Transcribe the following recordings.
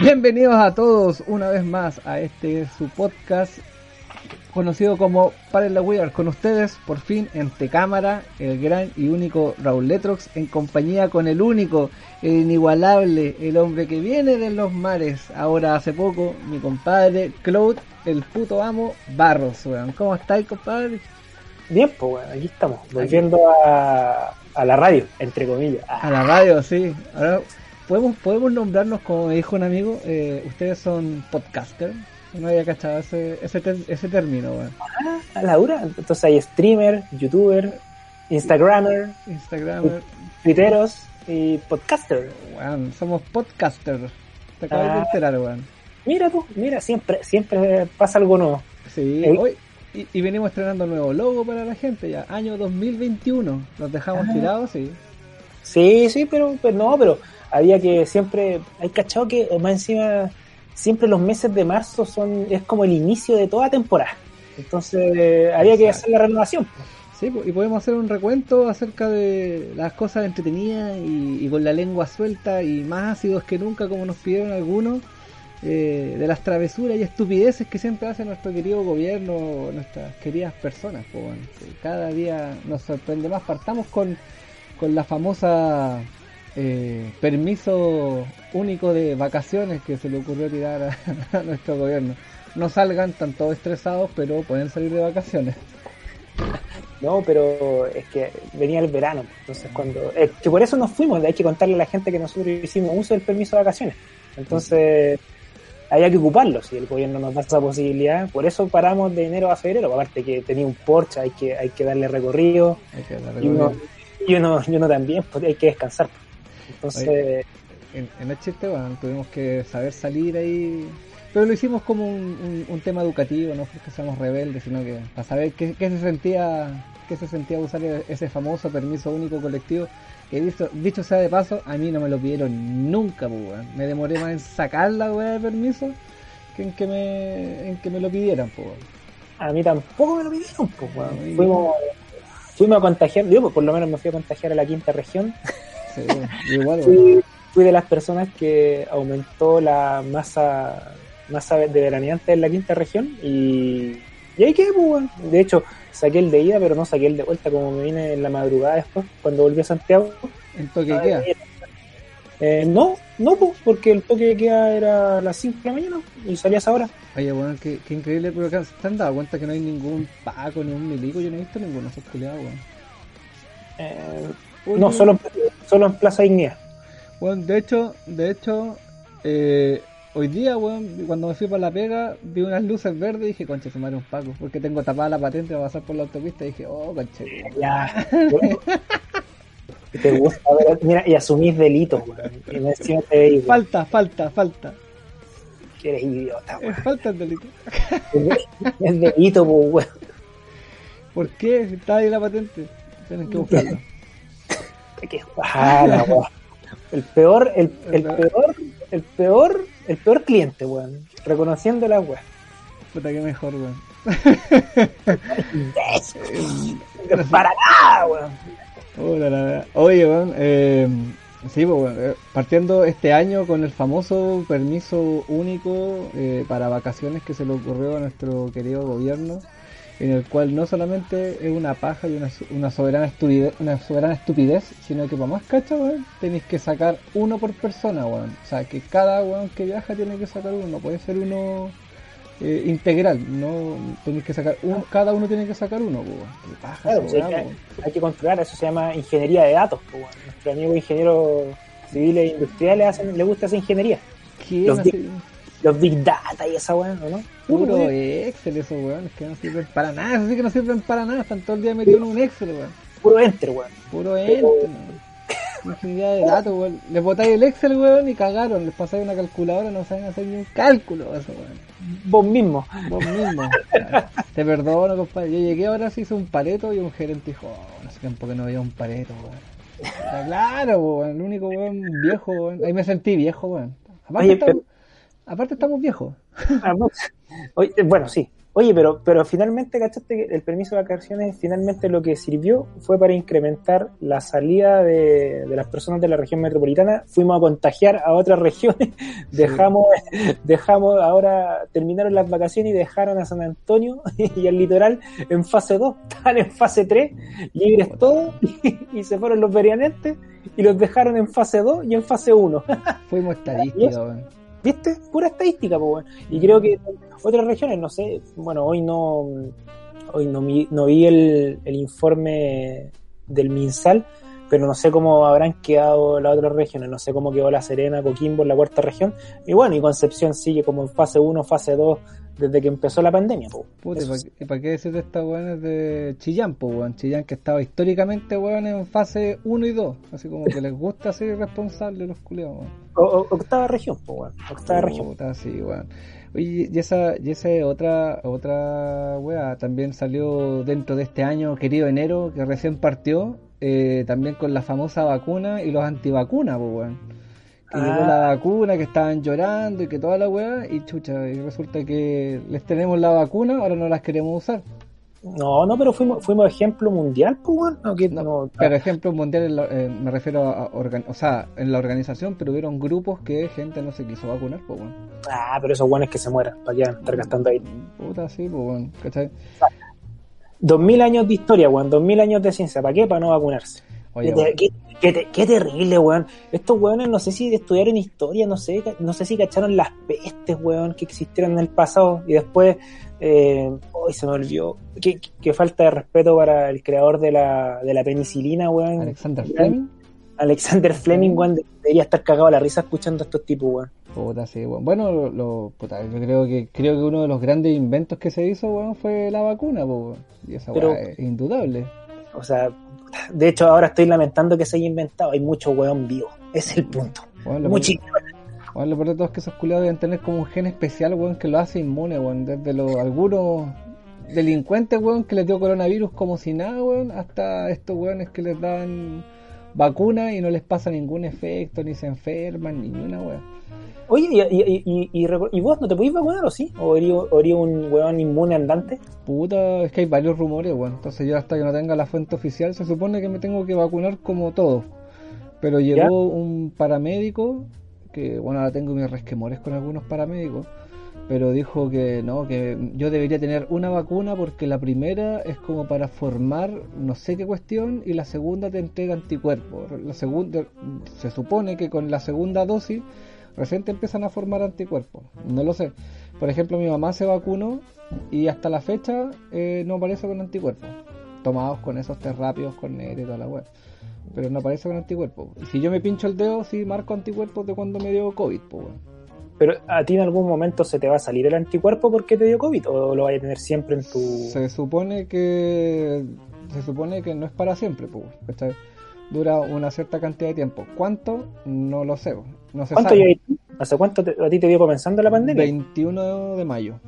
Bienvenidos a todos una vez más a este su podcast conocido como Para la Weird. Con ustedes, por fin, entre cámara, el gran y único Raúl Letrox, en compañía con el único, el inigualable, el hombre que viene de los mares, ahora hace poco, mi compadre Claude, el puto amo Barros. ¿Cómo estáis, compadre? Bien, pues aquí estamos, volviendo a, a la radio, entre comillas. A la radio, sí. Ahora, podemos, podemos nombrarnos, como me dijo un amigo, eh, ustedes son podcaster. No había cachado ese, ese, ter- ese término, weón. Ah, Laura, entonces hay streamer, youtuber, instagramer, Instagram, twitteros y podcaster. weón, somos podcasters. Te acabas de Ah. enterar, weón. Mira tú, mira, siempre, siempre pasa algo nuevo. Sí, hoy. Y, y venimos estrenando nuevo logo para la gente ya, año 2021. Los dejamos Ah. tirados, sí. Sí, sí, pero, pero no, pero había que siempre, hay cachado que eh, más encima, siempre los meses de marzo son, es como el inicio de toda temporada. Entonces, eh, había que hacer la renovación. Sí, y podemos hacer un recuento acerca de las cosas entretenidas y, y con la lengua suelta y más ácidos que nunca, como nos pidieron algunos, eh, de las travesuras y estupideces que siempre hace nuestro querido gobierno, nuestras queridas personas. que cada día nos sorprende más. Partamos con, con la famosa eh, permiso único de vacaciones que se le ocurrió tirar a, nuestro gobierno. No salgan, tan todos estresados, pero pueden salir de vacaciones. No, pero es que venía el verano, entonces cuando... Es que por eso nos fuimos, hay que contarle a la gente que nosotros hicimos uso del permiso de vacaciones. Entonces, había que ocuparlo, si el gobierno nos da esa posibilidad. Por eso paramos de enero a febrero, aparte que tenía un Porsche, hay que, hay que darle recorrido, Hay que darle y uno, y uno, y uno también, pues hay que descansar. Entonces, en, en el chiste, bueno, tuvimos que saber salir ahí. Pero lo hicimos como un, un- un tema educativo, no porque seamos rebeldes, sino que para saber qué, qué se sentía qué se sentía usar ese famoso permiso único colectivo. Que dicho, dicho sea de paso, a mí no me lo pidieron nunca, pues. Me demoré más en sacar la weá de permiso que en que me, en que me lo pidieran, pues. a mí tampoco me lo pidieron, pues, weón. Fuimos, fuimos a contagiar, yo pues, por lo menos me fui a contagiar a la quinta región. Sí, igual, fui, fui de las personas que aumentó la masa masa de veraneantes en la quinta región y, y ahí quedé, pues, weón. De hecho, saqué el de ida, pero no saqué el de vuelta como me vine en la madrugada después, cuando volví a Santiago. En toque de queda. Eh, no, no, pues, porque el toque de queda era a las 5 de la mañana y salía a esa hora. Oye, bueno, qué, qué increíble, pero acá ¿te han dado cuenta que no hay ningún Paco ni un milico? Yo no he visto ninguno esos culiados, weón. Eh, no, solo, solo en Plaza Ignea. Bueno, de hecho, de hecho, eh, hoy día, weón, cuando me fui para la pega, vi unas luces verdes y dije, concha, se me un Paco, porque tengo tapada la patente para pasar por la autopista y dije, oh, concha. Ya. te gusta ver, mira, y asumís delitos, weón. Y Falta, falta, falta. que eres idiota, weón. falta el delito. Es delito, pues, weón. ¿Por qué? Si Está ahí la patente. Tienen que buscarlo. Que ah, la weón. El peor, el, el peor, el peor, el peor cliente, weón. Reconociendo la weón. Puta que mejor, weón. Para nada, weón. Oh, la, la, la. Oye, weón, eh, sí, pues, weón, eh, partiendo este año con el famoso permiso único eh, para vacaciones que se le ocurrió a nuestro querido gobierno, en el cual no solamente es una paja y una, su- una soberana estupidez, una soberana estupidez, sino que para más cacha, weón, tenéis que sacar uno por persona, weón. O sea, que cada weón que viaja tiene que sacar uno, no puede ser uno eh, integral, no tenéis que sacar uno, cada uno tiene que sacar uno, weón. Qué paja Claro, sí, hay, que, weón. hay que controlar, eso se llama ingeniería de datos, pues, weón. Nuestro amigo ingeniero civiles e industriales hacen, le gusta esa ingeniería. ¿Quién Los así? Los big data y esa weón, ¿o ¿no? Puro Excel esos weones que no sirven para nada, eso sí que no sirven para nada, están todo el día metidos en un Excel, weón. puro enter, weón. Puro ente, weón. Infinidad de datos, weón. Les botáis el Excel, weón, y cagaron. Les pasáis una calculadora, no saben hacer ni un cálculo, eso, weón. Vos mismo. Vos mismo. Te perdono, compadre. Yo llegué ahora, sí hice un pareto y un gerente dijo, oh, no sé tiempo que no veía un pareto, weón. Claro, weón. El único weón viejo, weón. Ahí me sentí viejo, weón. Aparte, Oye, aparte estamos viejos. Ah, oye, bueno, sí. Oye, pero, pero finalmente, ¿cachaste que el permiso de vacaciones finalmente lo que sirvió fue para incrementar la salida de, de las personas de la región metropolitana? Fuimos a contagiar a otras regiones, dejamos, dejamos, ahora terminaron las vacaciones y dejaron a San Antonio y al litoral en fase 2, están en fase 3, libres todos, y, se fueron los verianentes y los dejaron en fase 2 y en fase 1. Fuimos estadísticos, ¿Viste? Pura estadística, pues, Y creo que otras regiones, no sé, bueno, hoy no hoy no, no vi el, el informe del MinSal, pero no sé cómo habrán quedado las otras regiones, no sé cómo quedó La Serena, Coquimbo, la cuarta región, y bueno, y Concepción sigue como en fase 1, fase 2 desde que empezó la pandemia. ¿y para qué decir de estas weones de Chillán, po, weón? Chillán que estaba históricamente, weón, en fase 1 y 2, así como que les gusta ser irresponsables los culeados, octava región, po, weón, octava región. Sí, weón. Oye, y esa, y esa otra, otra weá también salió dentro de este año, querido enero, que recién partió, eh, también con la famosa vacuna y los antivacunas, pues weón. Que llegó la ah. vacuna, que estaban llorando y que toda la weá, y chucha, y resulta que les tenemos la vacuna, ahora no las queremos usar. No, no, pero fuimos, fuimos ejemplo mundial, pues, no, pero ejemplo mundial, eh, me refiero a, o sea, en la organización, pero hubieron grupos que gente no se quiso vacunar, pues, bueno. Ah, pero esos buenos que se mueran, para que estar gastando ahí. Puta, sí, pues, bueno, ¿cachai? Dos mil años de historia, weón, dos mil años de ciencia, ¿para qué? Para no vacunarse. Oye, qué, qué, terrible, weón. Estos weones no sé si estudiaron historia, no sé, no sé si cacharon las pestes, weón, que existieron en el pasado y después eh, hoy se me olvidó. Qué, falta de respeto para el creador de la, de la penicilina, weón. Alexander Fleming. Alexander Fleming, weón, debería estar cagado a la risa escuchando a estos tipos, weón. Puta, sí, weón. Bueno, lo, puta, yo creo que creo que uno de los grandes inventos que se hizo, weón, fue la vacuna, weón. Y esa Pero, es indudable. O sea, de hecho ahora estoy lamentando que se haya inventado. Hay mucho weón vivo. Es el punto. Bueno, bueno, lo peor de todo es que esos culiados deben tener como un gen especial, weón, que lo hace inmune, weón. Desde los algunos delincuentes, weón, que les dio coronavirus como si nada, weón, hasta estos weones que les dan vacuna y no les pasa ningún efecto, ni se enferman, ni una weón. Oye, ¿y, y, vos no te podís vacunar o sí? ¿O haría un weón inmune andante? Puta, es que hay varios rumores, weón. Entonces yo hasta que no tenga la fuente oficial se supone que me tengo que vacunar como todo. Pero llegó un paramédico que bueno, ahora tengo mis resquemores con algunos paramédicos, pero dijo que no, que yo debería tener una vacuna porque la primera es como para formar no sé qué cuestión y la segunda te entrega anticuerpos. La segunda, se supone que con la segunda dosis recién te empiezan a formar anticuerpos. No lo sé. Por ejemplo, mi mamá se vacunó y hasta la fecha eh, no aparece con anticuerpos. Tomados con esos test rápidos con NET y toda la web pero no aparece con anticuerpos. Y si yo me pincho el dedo, sí marco anticuerpos de cuando me dio COVID, pues, Pero a ti en algún momento se te va a salir el anticuerpo porque te dio COVID o lo vas a tener siempre en tu. Se supone que. Se supone que no es para siempre, pues. Dura una cierta cantidad de tiempo. ¿Cuánto? No lo sé. No se ¿Cuánto sabe. ¿Hace cuánto a ti te dio comenzando la pandemia? 21 de mayo.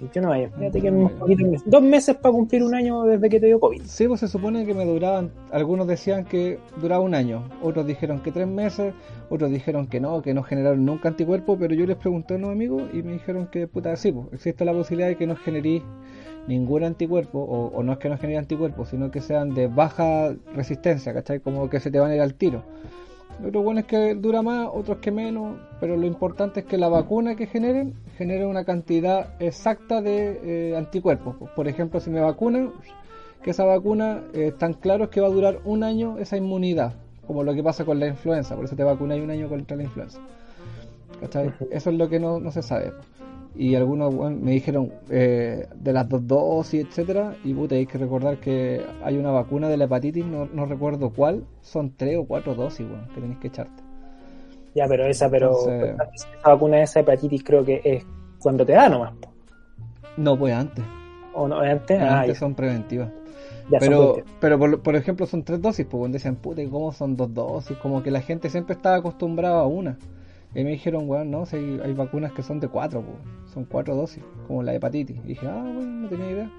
21 de mayo. Fíjate que un poquito Dos meses para cumplir un año desde que te dio COVID. Sí, pues se supone que me duraban. Algunos decían que duraba un año, otros dijeron que tres meses, otros dijeron que no, que no generaron nunca anticuerpos, pero yo les pregunté a unos amigos y me dijeron que, puta, sí, pues existe la posibilidad de que no generéis ningún anticuerpo, o, no es que no genere anticuerpos, sino que sean de baja resistencia, ¿cachai? Como que se te van a ir al tiro. Otros bueno es que dura más, otros que menos, pero lo importante es que la vacuna que generen genere una cantidad exacta de eh, anticuerpos. Por ejemplo, si me vacunan, que esa vacuna eh, tan claro es que va a durar un año esa inmunidad, como lo que pasa con la influenza, por eso te vacunas un año contra la influenza. Eso es lo que no, no se sabe y algunos me dijeron eh, de las dos dosis, etcétera, y puta, hay que recordar que hay una vacuna de la hepatitis, no, no recuerdo cuál, son tres o cuatro dosis, bueno, que tenéis que echarte. Ya, pero esa, pero esa vacuna de esa hepatitis creo que es cuando te da nomás. No, pues antes. ¿O no antes? Ah, antes son preventivas. pero, pero por, por, ejemplo, son tres dosis, pues cuando decían, puta, ¿cómo son dos dosis? Como que la gente siempre estaba acostumbrada a una. Y me dijeron, weón, no, si hay, vacunas que son de cuatro, son cuatro dosis, como la hepatitis. Y dije, ah, bueno, no tenía idea.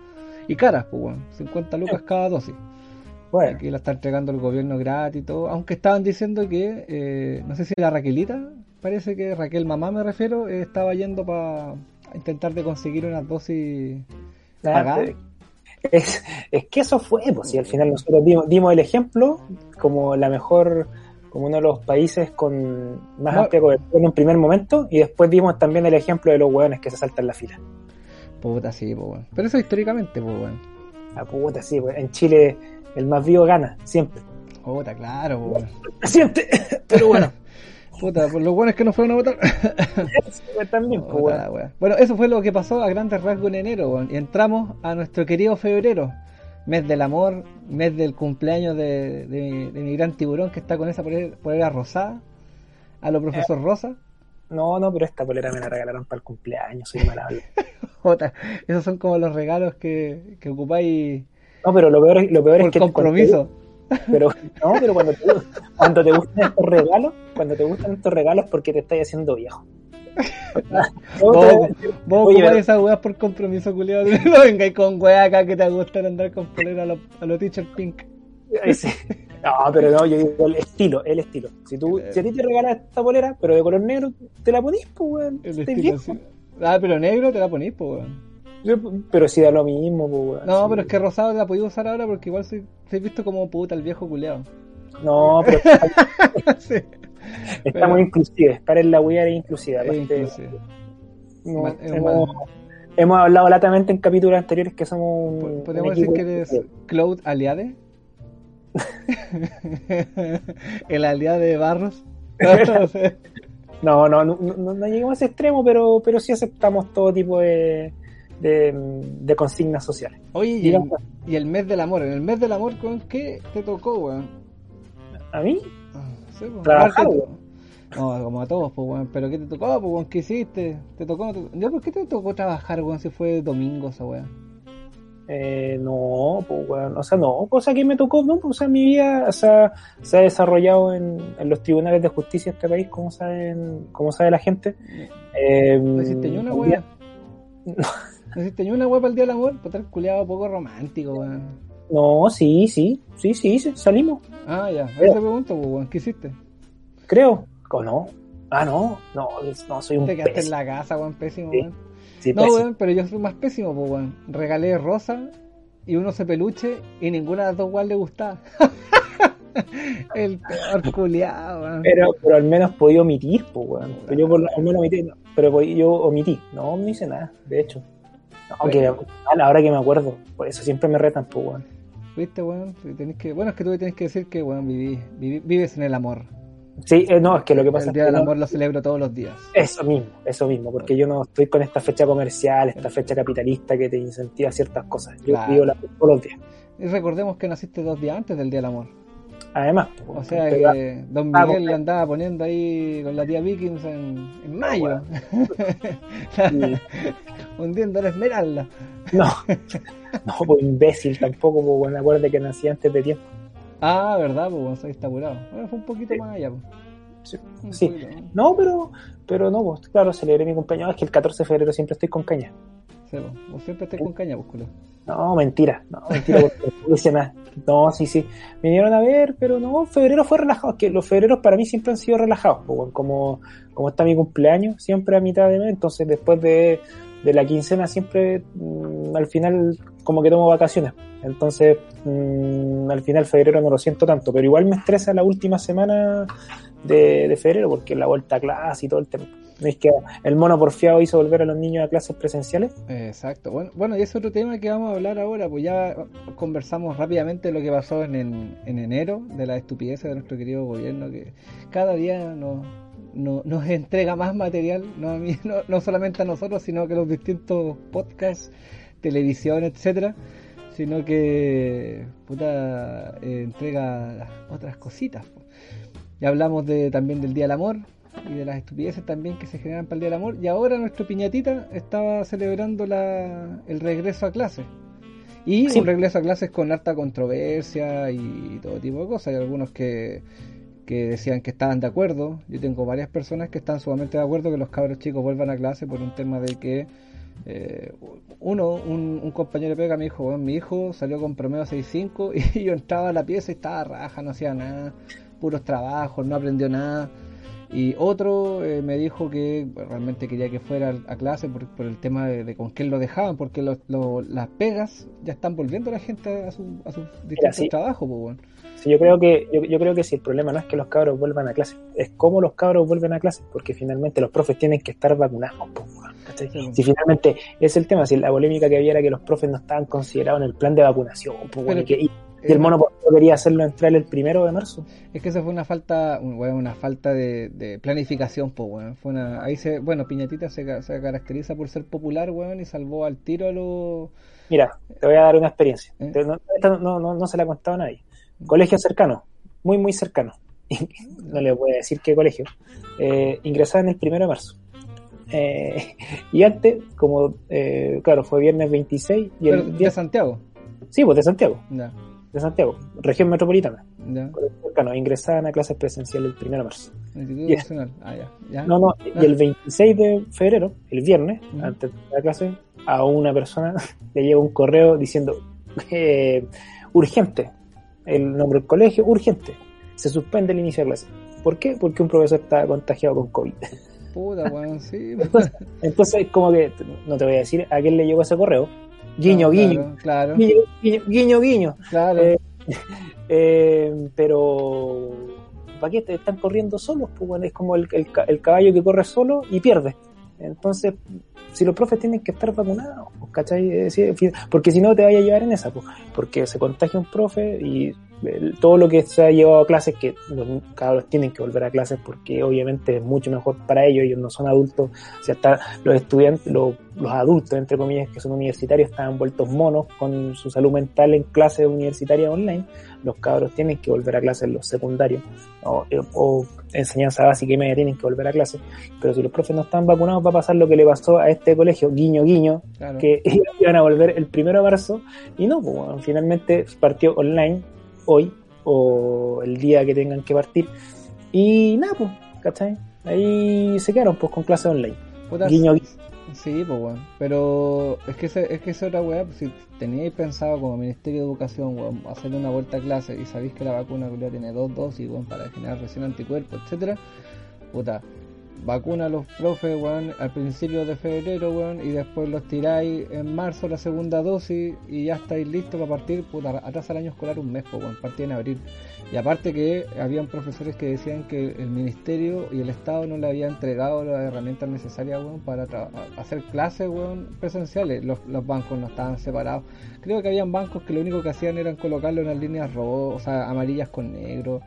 Y caras, pues, weón, 50 lucas cada dosis. Bueno. Aquí la está entregando el gobierno gratis y todo. Aunque estaban diciendo que, eh, no sé si la Raquelita, parece que Raquel Mamá me refiero, eh, estaba yendo para intentar de conseguir una dosis Nada, pagada. Es, es que eso fue, pues si al final nosotros dimos, dimos el ejemplo como la mejor, como uno de los países con más No. amplia cobertura en un primer momento, y después dimos también el ejemplo de los hueones que se saltan la fila. Puta, sí, pues. Pero eso históricamente, pues, weón. La puta, sí, pues, en Chile el más vivo gana, siempre. Puta, claro, pues, weón. Siempre, pero bueno, Puta, por lo bueno es que no fueron a votar. pues, también, pues, Puta bueno. Bueno, eso fue lo que pasó a grandes rasgos en enero. Y entramos a nuestro querido febrero. Mes del amor, mes del cumpleaños de, de, de mi gran tiburón que está con esa polera, polera rosada. A lo profesor Rosa. No, no, pero esta polera me la regalaron para el cumpleaños, soy mal habla. Jota, esos son como los regalos que, que ocupáis No, pero lo peor, es- lo peor es que compromiso. Pero, no, pero cuando te, cuando te gustan estos regalos, cuando te gustan estos regalos porque te estás haciendo viejo. Vos, vos esas weas por compromiso, culiado. No vengáis con weas acá que te gustan andar con polera a los lo teacher pink. Sí. No, pero no, yo digo el estilo, el estilo. Si tú, si a ti te regalas esta polera, pero de color negro, te la ponís, pues, weón. El estilo. Ah, pero negro te la ponís, pues, weón. Yo- Pero si da lo mismo, pues, weón. No, Sí. pero es que rosado la podía usar ahora porque igual soy, soy visto como puta el viejo culeado. No, pero sí, está Pero- muy inclusive. Para la weá es inclusiva. no, hemos, hemos hablado latamente en capítulos anteriores que somos un, un Podemos decir que eres Cloud Aliade. el aliade de Barros. No. No, no, no, lleguemos a ese extremo, pero, pero sí aceptamos todo tipo de, de, de consignas sociales. Oye, y el, Digamos, y el mes del amor. En el mes del amor, ¿con qué te tocó, weón? a mí, No sé, pues, Trabajar, aparte- weón. No, como a todos, pues, weón. Pero ¿qué te tocó, pues, weón? ¿Qué hiciste? ¿Te tocó? no te- ¿Ya por qué te tocó trabajar, weón? Si fue domingo esa weón. eh, no, pues, weón, o sea, no, cosa que me tocó, no, pues, o sea, mi vida o sea, se ha desarrollado en, en los tribunales de justicia de este país, como saben, como sabe la gente. Eh, No hiciste ni una día- No hiciste ni una weá para el día del amor. Para estar culiado poco romántico, weón. No, sí, sí, sí, sí, salimos, Ah, ya. Ahora te pregunto, pues. ¿Qué hiciste? creo, o no. Ah, no, no, no, soy un Te quedaste en la casa, pésimo, Sí, weón. sí, No, weón, pero yo soy más pésimo, pues, weón. Regalé rosa y uno se peluche y ninguna de las dos weón le gustaba. el peor culiado, weón. Pero, pero al menos podía omitir, pues, weón. Pero yo por lo al menos omití, pero yo omití. No, no hice nada, de hecho. No, que, a la hora que me acuerdo, por eso siempre me retan, pues, weón. ¿Viste, weón? Tenés que... Bueno, es que tú tenés que decir que, weón, viví, viví- vives en el amor. Sí, eh, no, es que lo que pasa El es Día que del no- Amor lo celebro todos los días. eso mismo, eso mismo, porque yo no estoy con esta fecha comercial, esta fecha capitalista que te incentiva ciertas cosas. Yo Claro. vivo la todos los días. Y recordemos que naciste dos días antes del Día del Amor. Además, O sea que Don Miguel le andaba poniendo ahí con la tía Vikings en, en mayo. y- Hundiendo la esmeralda. no, no, pues imbécil tampoco, pues, bueno, acuérdate que nací antes de tiempo. Ah, verdad, pues bueno, está apurado. Bueno, fue un poquito Sí. más allá. pues. Sí. Sí. poquito, ¿no? No, pero, pero no, pues claro, celebré mi cumpleaños, es que el 14 de febrero siempre estoy con caña. Pues, vos siempre estás con caña, pues, culo. No, mentira, no, mentira, porque no hice nada. No, sí, sí. Me vinieron a ver, pero no, febrero fue relajado. Es que los febreros para mí siempre han sido relajados. como, como está mi cumpleaños, siempre a mitad de mes, entonces después de, de la quincena siempre mm, al final como que tomo vacaciones. Entonces, mm, al final febrero no lo siento tanto, pero igual me estresa la última semana de, de febrero porque la vuelta a clase y todo el tema. ¿No es que el mono porfiado hizo volver a los niños a clases presenciales? Exacto. Bueno, bueno, y ese otro tema que vamos a hablar ahora, pues ya conversamos rápidamente lo que pasó en, en, en enero, de la estupidez de nuestro querido gobierno, que cada día nos, nos, nos entrega más material, no, a mí, no, no solamente a nosotros, sino que los distintos podcasts, televisión, etcétera, sino que puta, eh, entrega otras cositas. Ya hablamos de, también del Día del Amor y de las estupideces también que se generan para el Día del Amor. Y ahora nuestro piñatita estaba celebrando la, el regreso a clases. Y Sí. un regreso a clases con harta controversia y todo tipo de cosas. Hay algunos que, que decían que estaban de acuerdo. Yo tengo varias personas que están sumamente de acuerdo que los cabros chicos vuelvan a clase por un tema de que eh, uno, un, un compañero de pega me dijo, "Bueno, mi hijo salió con promedio 6.5 y yo entraba a la pieza y estaba raja, no hacía nada, puros trabajos, no aprendió nada. Y otro eh, me dijo que realmente quería que fuera a clase por, por el tema de, con qué lo dejaban, porque las pegas ya están volviendo la gente a, su, a sus distintos trabajos. Pues, bueno. sí, yo creo que yo, yo, creo que si el problema no es que los cabros vuelvan a clase, es cómo los cabros vuelven a clase, porque finalmente los profes tienen que estar vacunados. Pues, si finalmente es el tema, si la polémica que había era que los profes no estaban considerados en el plan de vacunación, pues, que, y el mono quería hacerlo entrar el primero de marzo. Es que esa fue una falta, una falta de, planificación, pues, bueno. Fue una, ahí se, bueno, Piñatita se, caracteriza por ser popular, weón, y salvó al tiro a los... Mira, te voy a dar una experiencia. ¿Eh? No, no, no, se la ha contado a nadie. Colegio cercano, muy, muy cercano. no le voy a decir qué colegio. Eh, ingresaba en el primero de marzo. Eh, y antes, como, eh, claro, fue viernes 26 y el día de Santiago. Sí, pues de Santiago de Santiago, región metropolitana. Ya. Cercano, ingresaban a clases presenciales el 1 de marzo. Ah, ya. No, no, y el 26 de febrero, el viernes, antes de la clase, a una persona le llega un correo diciendo eh, urgente, el nombre del colegio, urgente, se suspende el inicio de clase. ¿Por qué? Porque un profesor está contagiado con COVID. Puta, bueno, sí. entonces, entonces, como que, no te voy a decir a quién le llegó ese correo, Guiño, guiño. Claro. Guiño, guiño. Claro. Eh, eh, pero, ¿para qué te están corriendo solos? Pues bueno, es como el, el, caballo que corre solo y pierde. Entonces, si los profes tienen que estar vacunados, pues, ¿cachai? Porque si no te vaya a llevar en esa, pues, porque se contagia un profe y todo lo que se ha llevado a clases, que los cabros tienen que volver a clases porque obviamente es mucho mejor para ellos, ellos no son adultos, o sea, los estudiantes, los, adultos, entre comillas, que son universitarios, están vueltos monos con su salud mental en clases universitarias online, los cabros tienen que volver a clases, los secundarios, o, o enseñanza básica y media tienen que volver a clases, pero si los profes no están vacunados va a pasar lo que le pasó a este colegio, guiño guiño, que iban a volver el primero de marzo, y no, pues, finalmente partió online hoy o el día que tengan que partir. Y nada, pues, ¿cachai? Ahí se quedaron pues con clases online. guiño, Sí, pues bueno. Pero es que, es que es otra weá, pues, si teníais pensado como Ministerio de Educación, weón, hacerle una vuelta a clase y sabéis que la vacuna tiene dos dosis, weón, para generar recién anticuerpos, etcétera, puta, vacuna a los profes, al principio de febrero, y después los tiráis en marzo la segunda dosis y ya estáis listos para partir, atrás al año escolar un mes, weón, partir en abril. Y aparte que habían profesores que decían que el ministerio y el Estado no le había entregado las herramientas necesarias, para hacer clases, presenciales. Los, los, bancos no estaban separados. Creo que habían bancos que lo único que hacían era colocarlo en las líneas rojas, o sea, amarillas con negro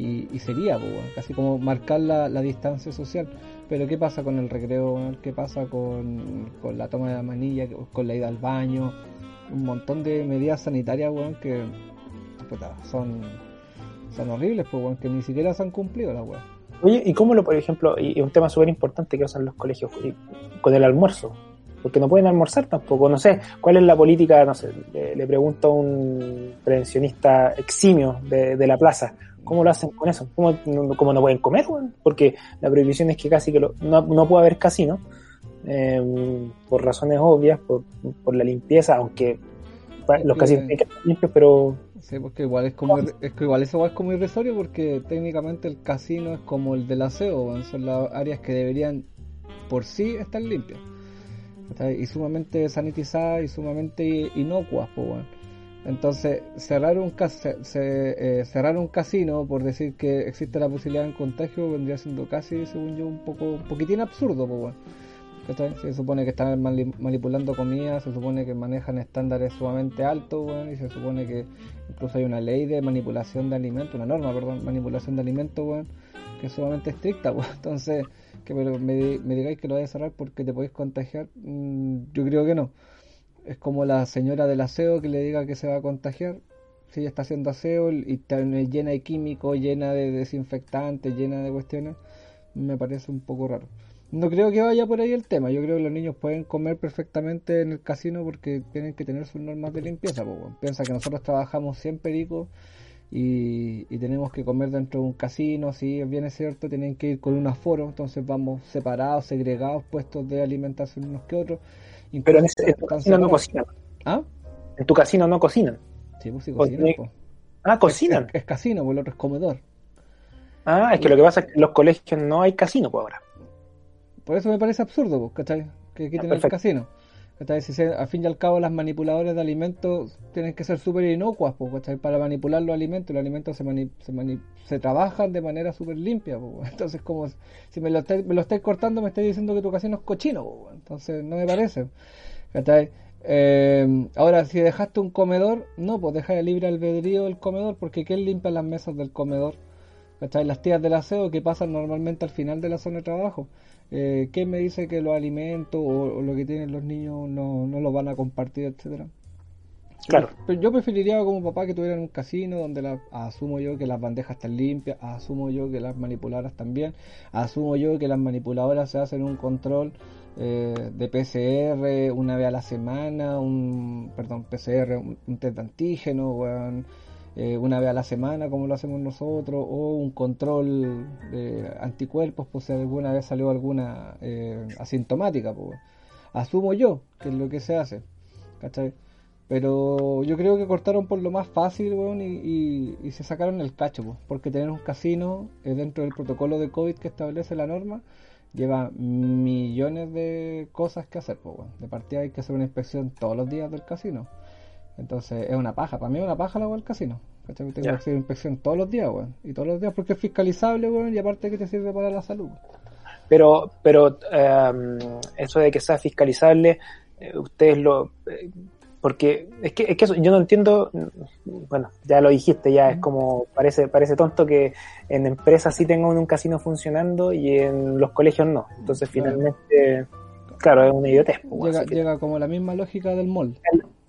y, sería, pues, casi como marcar la, distancia social. Pero ¿qué pasa con el recreo? ¿Qué pasa con, la toma de la manilla, con la ida al baño? Un montón de medidas sanitarias, weón, que son, son horribles, pues, que ni siquiera se han cumplido las weón. Oye, ¿y cómo lo, por ejemplo, y un tema súper importante que usan los colegios, con el almuerzo? Porque no pueden almorzar tampoco, no sé, ¿cuál es la política? No sé, le, pregunto a un prevencionista eximio de, de la plaza, ¿Cómo lo hacen con eso? ¿Cómo, cómo no pueden comer? Porque la prohibición es que casi que no, no puede haber casino, em, por razones obvias, por, por la limpieza, aunque los casinos tienen que estar limpios, pero... Sí, porque igual es como, es que igual eso es como irrisorio porque técnicamente el casino es como el del aseo, son las áreas que deberían por sí estar limpias. Y sumamente sanitizadas y sumamente inocuas, pues bueno. Entonces, cerrar un, se, eh, cerrar un casino por decir que existe la posibilidad de contagio vendría siendo casi, según yo, un poco un poquitín absurdo. Pues, Se supone que están manipulando comida, se supone que manejan estándares sumamente altos, bueno, y se supone que incluso hay una ley de manipulación de alimentos, una norma, perdón, manipulación de alimentos, bueno, que es sumamente estricta. Entonces, que me, me, digáis que lo voy a cerrar porque te podéis contagiar, mm, yo creo que no es como la señora del aseo que le diga que se va a contagiar. Si ella está haciendo aseo y está llena de químicos, llena de desinfectantes, llena de cuestiones, me parece un poco raro. No creo que vaya por ahí el tema, yo creo que los niños pueden comer perfectamente en el casino porque tienen que tener sus normas de limpieza. Piensa que nosotros trabajamos 100 pericos y, y, tenemos que comer dentro de un casino, si bien es cierto, tienen que ir con un aforo, entonces vamos separados, segregados, puestos de alimentación unos que otros pero en, ese, tu casino no cocinan. ¿Ah? En tu casino no cocinan. Sí, pues sí cocinan. Ah, cocinan. Es, casino, pues el otro es comedor. Ah, es que lo que pasa es que en los colegios no hay casino por ahora. Por eso me parece absurdo, pues, ¿cachai? Que quiten el casino. Al fin y al cabo las manipuladoras de alimentos tienen que ser súper inocuas. Para manipular los alimentos, los alimentos se, se, se trabajan de manera súper limpia, entonces como si me lo, estáis, me lo cortando me estáis diciendo que tu casino es cochino, entonces no me parece. Eh, ahora, si dejaste un comedor, no, pues deja de libre albedrío el comedor, porque ¿quién limpia las mesas del comedor? ¿Cachai? Las tías del aseo que pasan normalmente al final de la zona de trabajo. Eh, ¿Quién me dice que los alimentos o, lo que tienen los niños no, no lo van a compartir, etcétera? Claro. Yo, yo preferiría como papá que tuvieran un casino donde la, asumo yo que las bandejas están limpias, asumo yo que las manipuladoras también, asumo yo que las manipuladoras se hacen un control eh, de PCR una vez a la semana, un, perdón, PCR, un, test de antígeno, eh, una vez a la semana como lo hacemos nosotros, o un control de anticuerpos, pues si alguna vez salió alguna eh, asintomática, pues. asumo yo que es lo que se hace, ¿cachai? Pero yo creo que cortaron por lo más fácil, y, y, se sacaron el cacho, pues, porque tener un casino dentro del protocolo de COVID que establece la norma lleva millones de cosas que hacer, pues, De partida hay que hacer una inspección todos los días del casino. Entonces es una paja, para mí es una paja la del casino. Tengo que hacer inspección todos los días, weón. Y todos los días porque es fiscalizable, weón, y aparte que te sirve para la salud. Pero, pero em, eso de que sea fiscalizable, eh, ustedes lo... Eh, porque es que, es que yo no entiendo, bueno, ya lo dijiste, ya es como, parece, parece tonto que en empresas sí tengan un casino funcionando y en los colegios no. Entonces finalmente, claro, es una idiotez. Pues, llega, llega como la misma lógica del mall.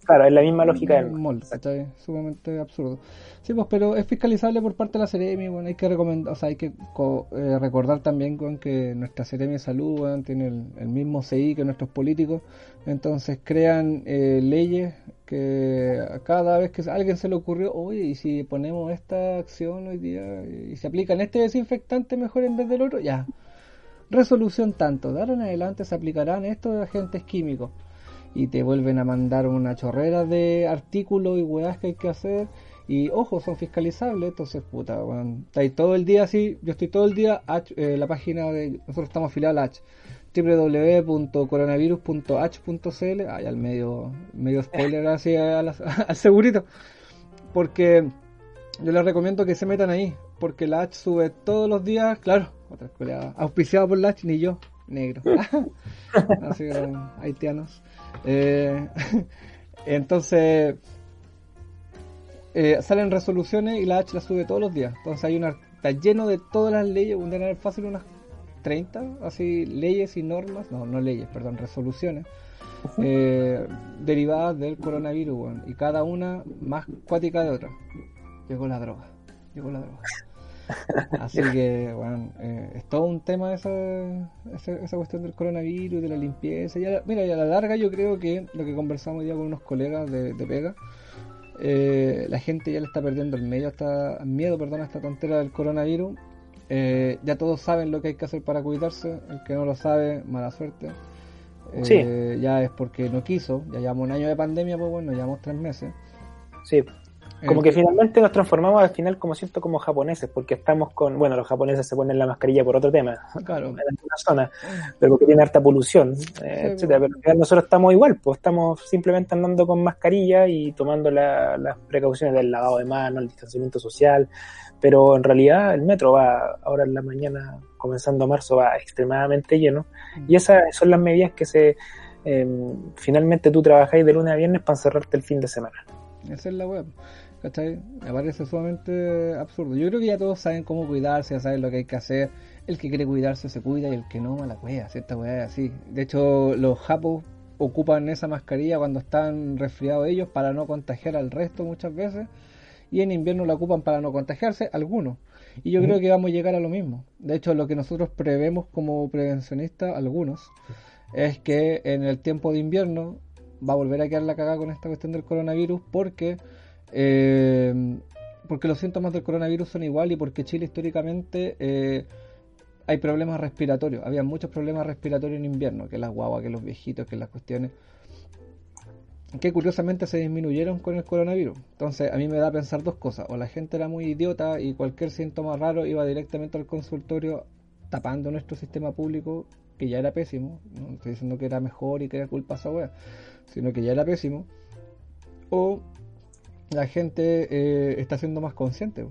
Claro, es la misma lógica del mall. Está sumamente absurdo. Sí, pues, pero es fiscalizable por parte de la Ceremi, bueno, hay que recomendar, o sea, hay que eh, recordar también con que nuestra Ceremi de Salud, tiene el, mismo CI que nuestros políticos, entonces crean eh, leyes que cada vez que a alguien se le ocurrió, oye, y si ponemos esta acción hoy día y se aplican este desinfectante mejor en vez del otro, ya. Resolución tanto, de ahora en adelante se aplicarán estos agentes químicos y te vuelven a mandar una chorrera de artículos y weas que hay que hacer y ojo, son fiscalizables, entonces puta, bueno, ahí todo el día así, yo estoy todo el día, eh, la página de, nosotros estamos afiliados a H, www.coronavirus.h.cl, ay, al medio, medio spoiler así al, segurito, porque yo les recomiendo que se metan ahí, porque la H sube todos los días, claro, otra escuela auspiciado por la H, ni yo, negro, así que haitianos. Eh, entonces, eh, salen resoluciones y la H la sube todos los días. Entonces hay una, está lleno de todas las leyes, un tener fácil unas 30, así, leyes y normas, no, no leyes, perdón, resoluciones, eh, derivadas del coronavirus, y cada una más cuática de otra. Llegó la droga, llegó la droga. Así que, bueno, eh, es todo un tema esa, esa, cuestión del coronavirus, de la limpieza. mira, y a la larga yo creo que lo que conversamos ya con unos colegas de, de Pega, eh, la gente ya le está perdiendo el medio hasta, miedo perdón, a esta tontera del coronavirus. Eh, ya todos saben lo que hay que hacer para cuidarse. El que no lo sabe, mala suerte. Eh, ya es porque no quiso. Ya llevamos un año de pandemia, pues bueno, llevamos tres meses. Sí. Como que finalmente nos transformamos al final, como siento, como japoneses, porque estamos con, bueno, los japoneses se ponen la mascarilla por otro tema, claro. en alguna zona, pero porque tiene harta polución, eh, etcétera. Pero final nosotros estamos igual, pues estamos simplemente andando con mascarilla y tomando las precauciones del lavado de manos, el distanciamiento social, pero en realidad el metro va, ahora en la mañana, comenzando marzo, va extremadamente lleno, y esas son las medidas que se, eh, finalmente tú trabajáis de lunes a viernes para cerrarte el fin de semana. Esa es la web. ¿Cachai? Me parece sumamente absurdo. Yo creo que ya todos saben cómo cuidarse, ya saben lo que hay que hacer. El que quiere cuidarse se cuida y el que no, la cuida, cierta weá así. De hecho, los japos ocupan esa mascarilla cuando están resfriados ellos para no contagiar al resto muchas veces. Y en invierno la ocupan para no contagiarse algunos. Y yo creo que vamos a llegar a lo mismo. De hecho, lo que nosotros prevemos como prevencionistas, algunos, es que en el tiempo de invierno va a volver a quedar la cagada con esta cuestión del coronavirus porque eh, porque los síntomas del coronavirus son igual y porque Chile históricamente eh, hay problemas respiratorios. Había muchos problemas respiratorios en invierno, que las guaguas, que los viejitos, que las cuestiones. que curiosamente se disminuyeron con el coronavirus. Entonces a mí me da a pensar dos cosas. O la gente era muy idiota y cualquier síntoma raro iba directamente al consultorio tapando nuestro sistema público, que ya era pésimo. No estoy diciendo que era mejor y que era culpa esa wea, sino que ya era pésimo. O la gente eh, está siendo más consciente.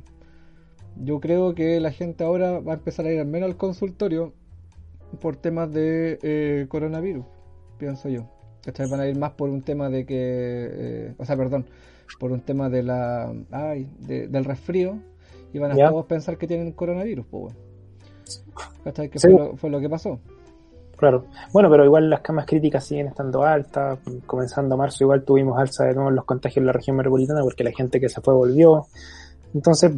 Yo creo que la gente ahora va a empezar a ir al menos al consultorio por temas de eh, coronavirus, pienso yo. Van a ir más por un tema de que, eh, o sea, perdón, por un tema de la, ay, del resfrío y van a todos pensar que tienen coronavirus, pues. ¿Cachai? Que fue, lo, que pasó. Claro. Bueno, pero igual las camas críticas siguen estando altas. Comenzando marzo igual tuvimos alza de nuevo los contagios en la región metropolitana porque la gente que se fue volvió. Entonces,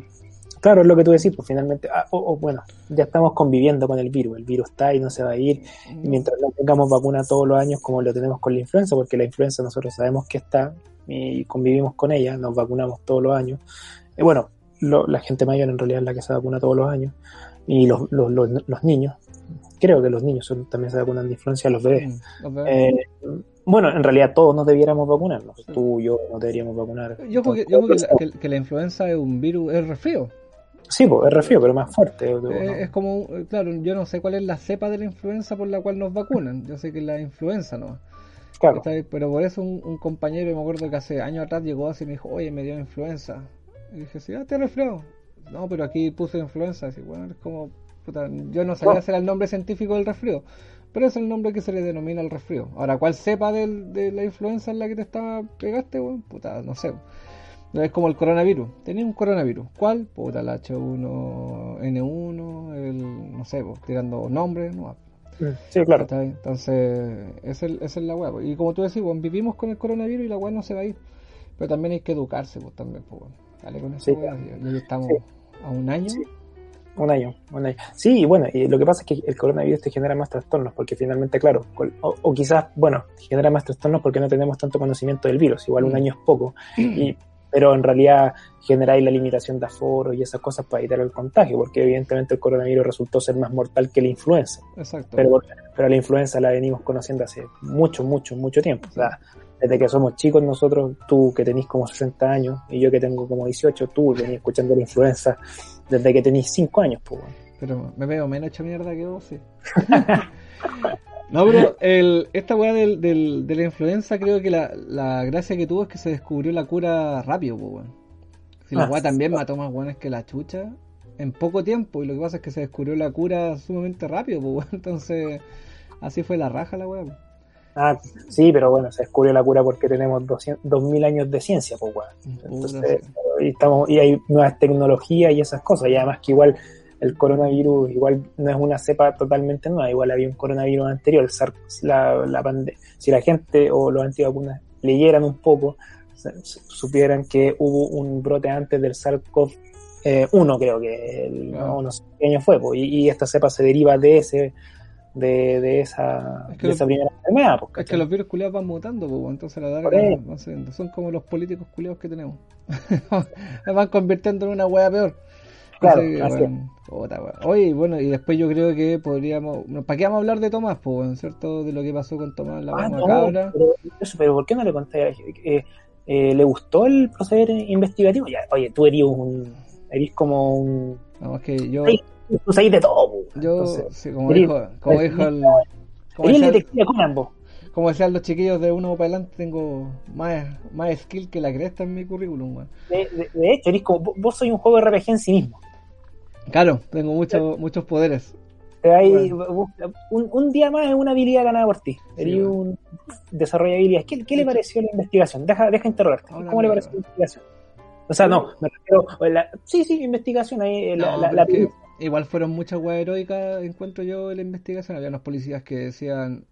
Claro, es lo que tú decís, pues finalmente, ah, o, bueno, ya estamos conviviendo con el virus, el virus está y no se va a ir, mientras no tengamos vacuna todos los años como lo tenemos con la influenza, porque la influenza nosotros sabemos que está y convivimos con ella, nos vacunamos todos los años. Y bueno, la gente mayor en realidad es la que se vacuna todos los años, y los, los, los, niños, creo que los niños también se vacunan de influenza, los bebés. Mm, eh, bueno, en realidad todos nos debiéramos vacunarnos, tú y yo no deberíamos vacunar. Yo creo que, que, la influenza es un virus, es resfrío. Sí, pues es refrío, pero más fuerte. Eh, es como, claro, yo no sé cuál es la cepa de la influenza por la cual nos vacunan. Yo sé que es la influenza, ¿no? Claro. Pero por eso un, compañero, me acuerdo que hace años atrás llegó así y me dijo, oye, me dio influenza. Y dije, sí, ah, te resfriado. No, pero aquí puse influenza. Así, bueno, es como, puta, yo no sabía hacer el nombre científico del resfrío. Pero es el nombre que se le denomina el resfrío. Ahora, ¿cuál cepa de la influenza en la que te estaba pegaste, bueno? Puta, no sé. Es como el coronavirus. Tenía un coronavirus. ¿Cuál? Puta, el H1N1, el, no sé, tirando nombres, no. Sí, claro. Entonces, esa es, la weá. Y como tú decís, vivimos con el coronavirus y la weá no se va a ir. Pero también hay que educarse, pues también, pues, Dale con eso, sí, Ya estamos a un año. Un año, un año. Sí, y bueno, y lo que pasa es que el coronavirus te genera más trastornos, porque finalmente, claro, o, o quizás, bueno, genera más trastornos porque no tenemos tanto conocimiento del virus, igual un mm. año es poco, y pero en realidad generáis la limitación de aforo y esas cosas para evitar el contagio, porque evidentemente el coronavirus resultó ser más mortal que la influenza. Exacto. Pero, pero la influenza la venimos conociendo hace mucho, mucho, mucho tiempo. O sea, desde que somos chicos nosotros, tú que tenés como 60 años y yo que tengo como 18, tú venís escuchando la influenza desde que tenés 5 años. Pues, Pero me veo menos hecho mierda que vos, sí. No, pero el, esta weá del, del, de la influenza, creo que la, la, gracia que tuvo es que se descubrió la cura rápido, pues, weón. Si la ah, weá también mató más weones que la chucha en poco tiempo, y lo que pasa es que se descubrió la cura sumamente rápido, pues, weón. Entonces, así fue la raja la weá. Ah, sí, pero bueno, se descubrió la cura porque tenemos 2000 años de ciencia, pues, weón. Entonces, y, estamos, y hay nuevas tecnologías y esas cosas, y además que igual el coronavirus igual no es una cepa totalmente nueva, igual había un coronavirus anterior, la, la si la gente o los antivacunas leyeran un poco, supieran que hubo un brote antes del SARS-CoV-1, eh, creo que no, sé qué año fue, y, esta cepa se deriva de ese de, de esa, esa primera enfermedad. es que los virus culiados van mutando, entonces la larga son como los políticos culiados que tenemos. van convirtiendo en una hueá peor. Claro, Oye, bueno, y después yo creo que podríamos. ¿Para qué vamos a hablar de Tomás, pues, ¿cierto? De lo que pasó con Tomás, la ah, Pero, pero ¿por qué no le conté? Eh, eh, ¿Le gustó el proceder investigativo? Ya, oye, tú eres un. Eres como un. No, es que yo. Tú sabes de todo, Yo, sí, como dijo, como dijo el. Como el detective Conan, como decían los chiquillos de uno para adelante, tengo más, más skill que la cresta en mi currículum, de, de, hecho, eres como, vos sois un juego de RPG en sí mismo. Claro, tengo muchos muchos poderes. un, día más es una habilidad ganada por ti. Sería un desarrollo de habilidades. ¿Qué, le pareció la investigación? Deja, deja interrogarte. ¿Cómo le pareció la investigación? O sea, no, me refiero. sí, sí, investigación. Ahí, la, igual fueron muchas weas heroicas, encuentro yo, en la investigación. Había unos policías que decían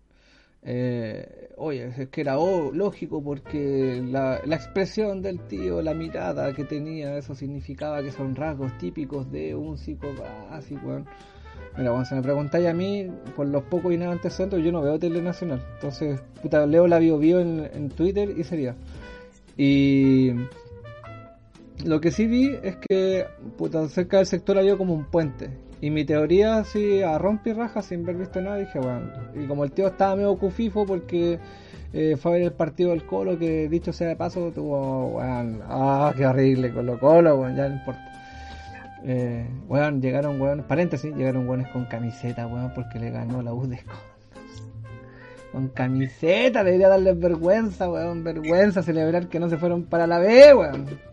eh, oye, es que era lógico porque la, la, expresión del tío, la mirada que tenía, eso significaba que son rasgos típicos de un psicopático. Mira, cuando se me preguntáis a mí, por los pocos y nada antecedentes, yo no veo Tele Nacional. Entonces, puta, leo la bio bio en, en Twitter y sería. Y lo que sí vi es que puta, cerca del sector había como un puente y mi teoría así a rompe raja sin haber visto nada, dije, bueno, y como el tío estaba medio cufifo porque eh, fue a ver el partido del Colo, que dicho sea de paso, tuvo, weón, ah, qué horrible Colo Colo, weón, ya no importa. Eh, weón, llegaron, weón, paréntesis, llegaron weones con camiseta, weón, porque le ganó la UDESCO. Con camiseta, debería darles vergüenza, weón, vergüenza celebrar que no se fueron para la B, weón.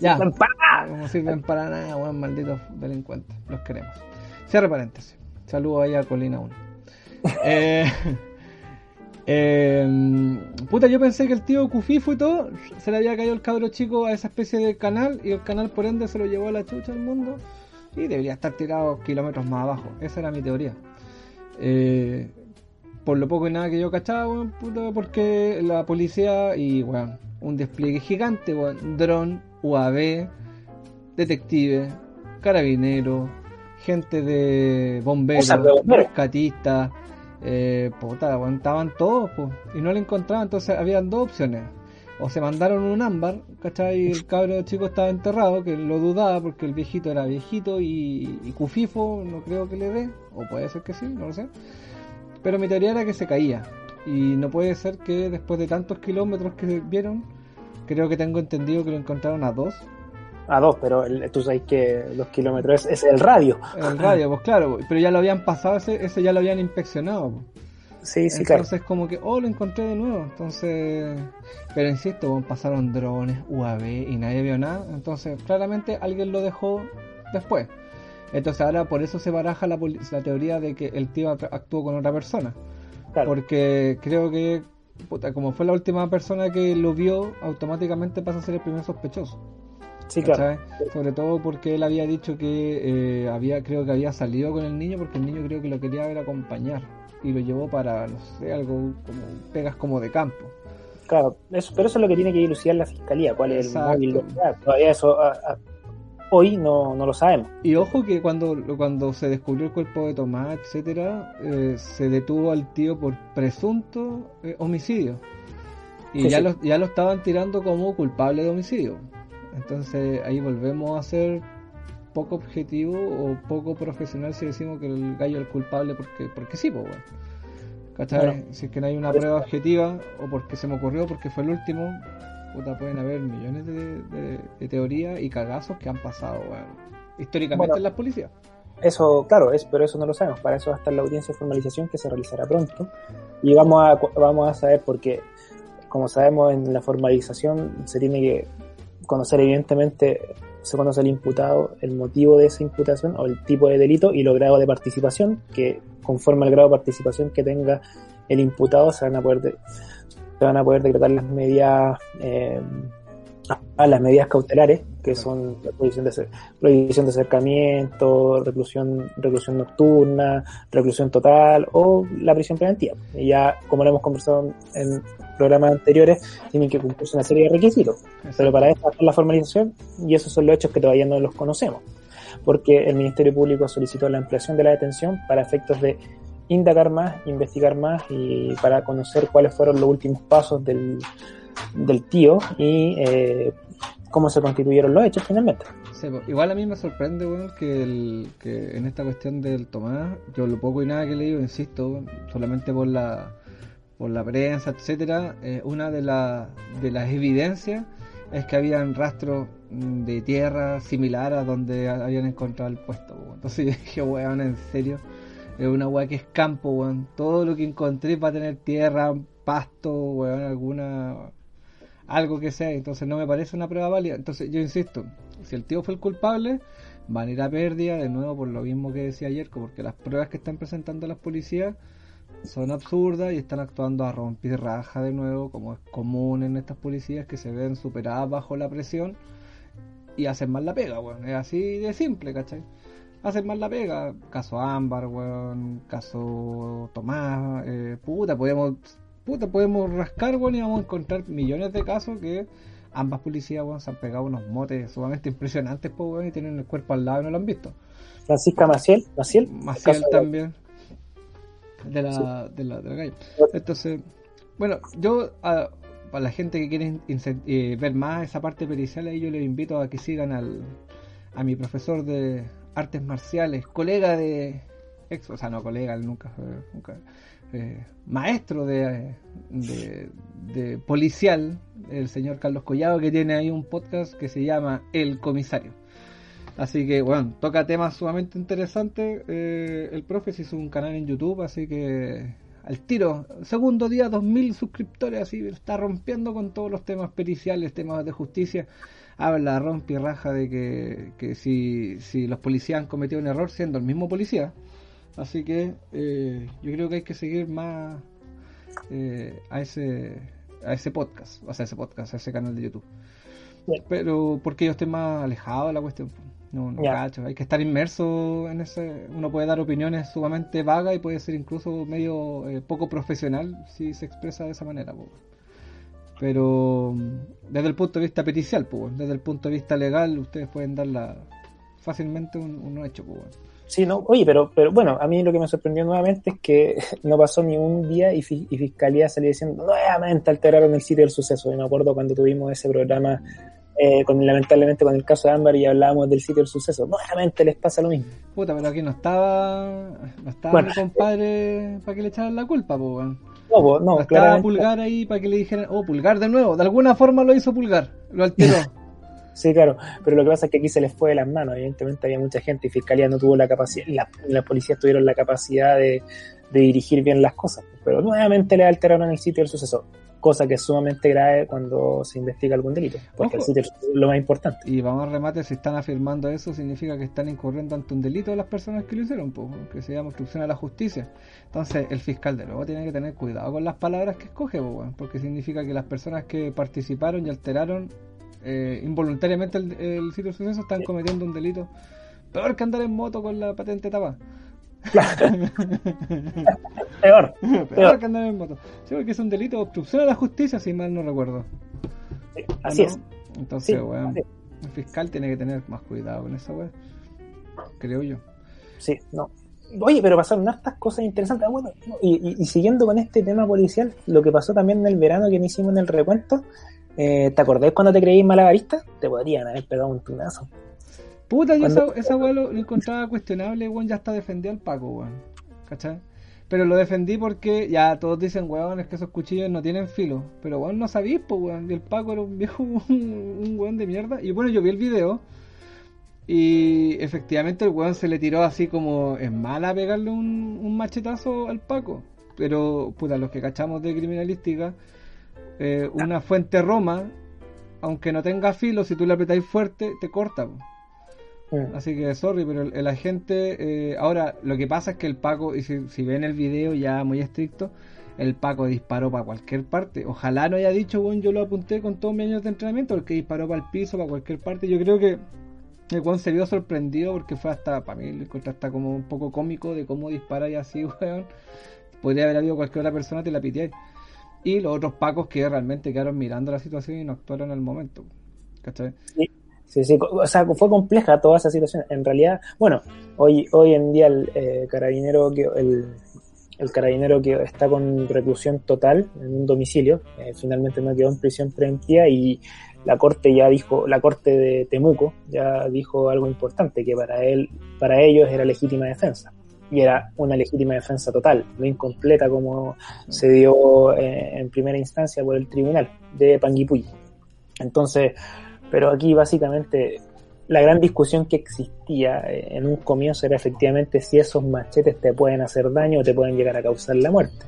Ya, no sirven para nada, weón, malditos delincuentes, los queremos. Cierre paréntesis. Saludos ahí a Colina 1. eh, eh, puta, yo pensé que el tío Cufifo y todo se le había caído el cabro chico a esa especie de canal y el canal por ende se lo llevó a la chucha al mundo y debería estar tirado kilómetros más abajo. Esa era mi teoría. Eh, por lo poco y nada que yo cachaba, puta, porque la policía y, bueno, un despliegue gigante, weón, dron, UAV, detective, carabinero, gente de bomberos, rescatistas eh, puta, aguantaban todos, pues, y no le encontraban, entonces habían dos opciones. O se mandaron un ámbar, ¿cachai? Y el cabro chico estaba enterrado, que lo dudaba porque el viejito era viejito y, cufifo, no creo que le dé, o puede ser que sí, no lo sé. Pero mi teoría era que se caía. Y no puede ser que después de tantos kilómetros que vieron, creo que tengo entendido que lo encontraron a dos, a dos, pero tú sabes que los kilómetros es, el radio. El radio, pues claro, pero ya lo habían pasado, ese, ese ya lo habían inspeccionado. Sí, sí, Entonces como que, oh, lo encontré de nuevo. Entonces, pero insisto, pasaron drones, UAV y nadie vio nada. Entonces, claramente alguien lo dejó después. Entonces ahora por eso se baraja la, la teoría de que el tío actuó con otra persona. Porque creo que, puta, como fue la última persona que lo vio, automáticamente pasa a ser el primer sospechoso. Sí, claro. Sobre todo porque él había dicho que eh, había, creo que había salido con el niño porque el niño creo que lo quería ver acompañar y lo llevó para, no sé, algo como pegas como de campo. Claro, eso, pero eso es lo que tiene que dilucidar la fiscalía, cuál es el móvil. Todavía eso hoy no, no, lo sabemos. Y ojo que cuando, cuando se descubrió el cuerpo de Tomás, etcétera, eh, se detuvo al tío por presunto eh, homicidio. Y ya, Lo, ya lo estaban tirando como culpable de homicidio. Entonces ahí volvemos a ser poco objetivo o poco profesional si decimos que el gallo es el culpable porque, porque sí, pues bueno. ¿Cachai? si es que no hay una prueba objetiva o porque se me ocurrió, porque fue el último, puta, pueden haber millones de, teorías y cagazos que han pasado, históricamente en las policías. Eso, claro, es, pero eso no lo sabemos. Para eso va a estar la audiencia de formalización que se realizará pronto. Y vamos a, vamos a saber porque, como sabemos, en la formalización se tiene que conocer evidentemente, se conoce el imputado, el motivo de esa imputación o el tipo de delito y los grados de participación, que conforme al grado de participación que tenga el imputado se van a poder, se van a poder decretar las medidas eh, a las medidas cautelares, que son la prohibición de, prohibición de acercamiento, reclusión, reclusión nocturna, reclusión total o la prisión preventiva. Y ya, como lo hemos conversado en programas anteriores, tienen que cumplirse una serie de requisitos. Pero para eso hacer la formalización y esos son los hechos que todavía no los conocemos. Porque el Ministerio Público solicitó la ampliación de la detención para efectos de indagar más, investigar más y para conocer cuáles fueron los últimos pasos del, del tío y eh, cómo se constituyeron los hechos finalmente. igual a mí me sorprende, bueno, que, el, que en esta cuestión del Tomás, yo lo poco y nada que he leído, insisto, solamente por la por la prensa, etcétera, eh, una de, la, de las evidencias es que habían rastros de tierra similar a donde habían encontrado el puesto. Entonces yo dije, weón, en serio, es una weá que es campo, weón. Todo lo que encontré para tener tierra, pasto, weón, alguna algo que sea, entonces no me parece una prueba válida. Entonces yo insisto, si el tío fue el culpable, van a ir a pérdida de nuevo por lo mismo que decía ayer, porque las pruebas que están presentando las policías son absurdas y están actuando a romper raja de nuevo, como es común en estas policías que se ven superadas bajo la presión y hacen mal la pega, weón. Es así de simple, ¿cachai? Hacen mal la pega. Caso Ámbar, weón. Caso Tomás. Eh, puta, podemos puta, podemos rascar, bueno, y vamos a encontrar millones de casos que ambas policías, bueno, se han pegado unos motes sumamente impresionantes, pues, y tienen el cuerpo al lado y no lo han visto. Francisca Maciel, Maciel, Maciel también, de la, de la, de la calle. Entonces, bueno, yo a, la gente que quiere eh, ver más esa parte pericial, yo les invito a que sigan al, a mi profesor de artes marciales, colega de ex, o sea, no colega, nunca nunca, eh, maestro de, de, policial, el señor Carlos Collado, que tiene ahí un podcast que se llama El Comisario. Así que, bueno, toca temas sumamente interesantes. Eh, el profe se hizo un canal en YouTube, así que al tiro, segundo día, 2000 suscriptores, así está rompiendo con todos los temas periciales, temas de justicia. Habla, rompe y raja de que, que si, si los policías han cometido un error siendo el mismo policía. Así que eh, yo creo que hay que seguir más eh, a ese a ese podcast, o sea, ese podcast, a ese canal de YouTube. Pero porque yo estoy más alejado de la cuestión. No, no cacho. Hay que estar inmerso en ese. Uno puede dar opiniones sumamente vagas y puede ser incluso medio eh, poco profesional si se expresa de esa manera. Pero mm, desde el punto de vista pericial, pues, desde el punto de vista legal, ustedes pueden darla fácilmente un, un hecho. Pues, Sí, no, oye, pero, pero bueno, a mí lo que me sorprendió nuevamente es que no pasó ni un día y, Fiscalía salió diciendo nuevamente alteraron el sitio del suceso. Y me acuerdo cuando tuvimos ese programa, eh, con, lamentablemente con el caso de Ámbar y hablábamos del sitio del suceso. Nuevamente les pasa lo mismo. Puta, pero aquí no estaba, no estaba mi compadre para que le echaran la culpa, pues, No, no, estaba Pulgar ahí para que le dijeran, oh, Pulgar de nuevo. De alguna forma lo hizo Pulgar, lo alteró. Sí, claro, pero lo que pasa es que aquí se les fue de las manos, evidentemente había mucha gente y Fiscalía no tuvo la capacidad, la, las policías tuvieron la capacidad de, dirigir bien las cosas, pero nuevamente le alteraron el sitio del suceso, cosa que es sumamente grave cuando se investiga algún delito, porque el sitio es lo más importante. Y vamos a remate, si están afirmando eso, significa que están incurriendo ante un delito de las personas que lo hicieron, pues, que se llama obstrucción a la justicia. Entonces, el fiscal de nuevo tiene que tener cuidado con las palabras que escoge, pues, porque significa que las personas que participaron y alteraron eh, involuntariamente el, el, sitio de suceso están cometiendo un delito peor que andar en moto con la patente tapada. peor, peor, que andar en moto. Sí, porque es un delito de obstrucción a la justicia, si mal no recuerdo. así es. Entonces, el fiscal tiene que tener más cuidado con esa weón. Creo yo. Sí, no. Oye, pero pasaron estas cosas interesantes. Ah, bueno, y, y, siguiendo con este tema policial, lo que pasó también en el verano que me hicimos en el recuento, eh, ¿Te acordás cuando te creí malabarista? Te podrían haber pegado un tunazo. Puta, yo esa, esa lo, encontraba cuestionable, weón, ya está defendido al Paco, weón. ¿Cachai? Pero lo defendí porque ya todos dicen, weón, es que esos cuchillos no tienen filo. Pero weón, no sabís, pues, weón. Y el Paco era un viejo, un, weón de mierda. Y bueno, yo vi el video. Y efectivamente el weón se le tiró así como es mala pegarle un, un machetazo al Paco. Pero, puta, los que cachamos de criminalística eh, una fuente Roma, aunque no tenga filo, si tú le apretáis fuerte, te corta. Mm. Así que, sorry, pero el, agente. Eh, ahora, lo que pasa es que el Paco, y si, ven el video ya muy estricto, el Paco disparó para cualquier parte. Ojalá no haya dicho, bueno, yo lo apunté con todos mis años de entrenamiento, porque disparó para el piso, para cualquier parte. Yo creo que el Juan se vio sorprendido porque fue hasta, para mí, lo hasta como un poco cómico de cómo dispara y así, weón. Podría haber habido cualquier otra persona, te la pitié y los otros pacos que realmente quedaron mirando la situación y no actuaron en el momento. ¿Cachai? Sí, sí, o sea, fue compleja toda esa situación. En realidad, bueno, hoy, hoy en día el eh, carabinero que el, el, carabinero que está con reclusión total en un domicilio, eh, finalmente no quedó en prisión preventiva y la corte ya dijo, la corte de Temuco ya dijo algo importante, que para él, para ellos era legítima defensa y era una legítima defensa total, no incompleta como se dio eh, en primera instancia por el tribunal de Panguipulli. Entonces, pero aquí básicamente la gran discusión que existía eh, en un comienzo era efectivamente si esos machetes te pueden hacer daño o te pueden llegar a causar la muerte.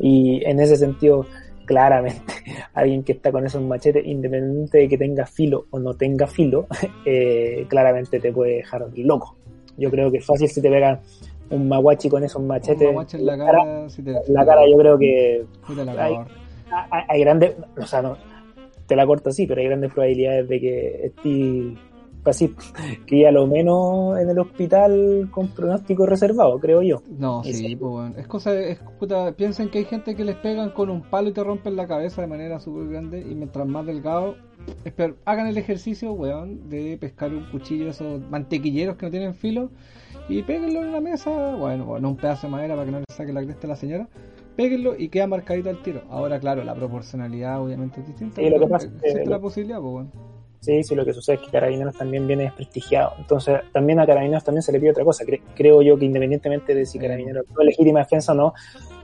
Y en ese sentido, claramente, alguien que está con esos machetes, independiente de que tenga filo o no tenga filo, eh, claramente te puede dejar loco. Yo creo que es fácil si te pegan un maguachi con esos machetes. en la cara, la cara yo creo que hay, grandes, o sea, no, te la corto así, pero hay grandes probabilidades de que esté así, que ya lo menos en el hospital con pronóstico reservado, creo yo. No, sí, pues bueno. Es cosa, es, puta, piensen que hay gente que les pegan con un palo y te rompen la cabeza de manera súper grande y mientras más delgado, hagan el ejercicio, weón, de pescar un cuchillo, esos mantequilleros que no tienen filo y péguenlo en una mesa, bueno, no un pedazo de madera para que no le saque la cresta a la señora, péguenlo y queda marcadito al tiro. Ahora, claro, la proporcionalidad obviamente es distinta. Sí, lo que pasa es la posibilidad, pues bueno. Sí, sí, lo que sucede es que Carabineros también viene desprestigiado. Entonces, también a Carabineros también se le pide otra cosa. creo yo que independientemente de si Carabineros fue legítima defensa o no,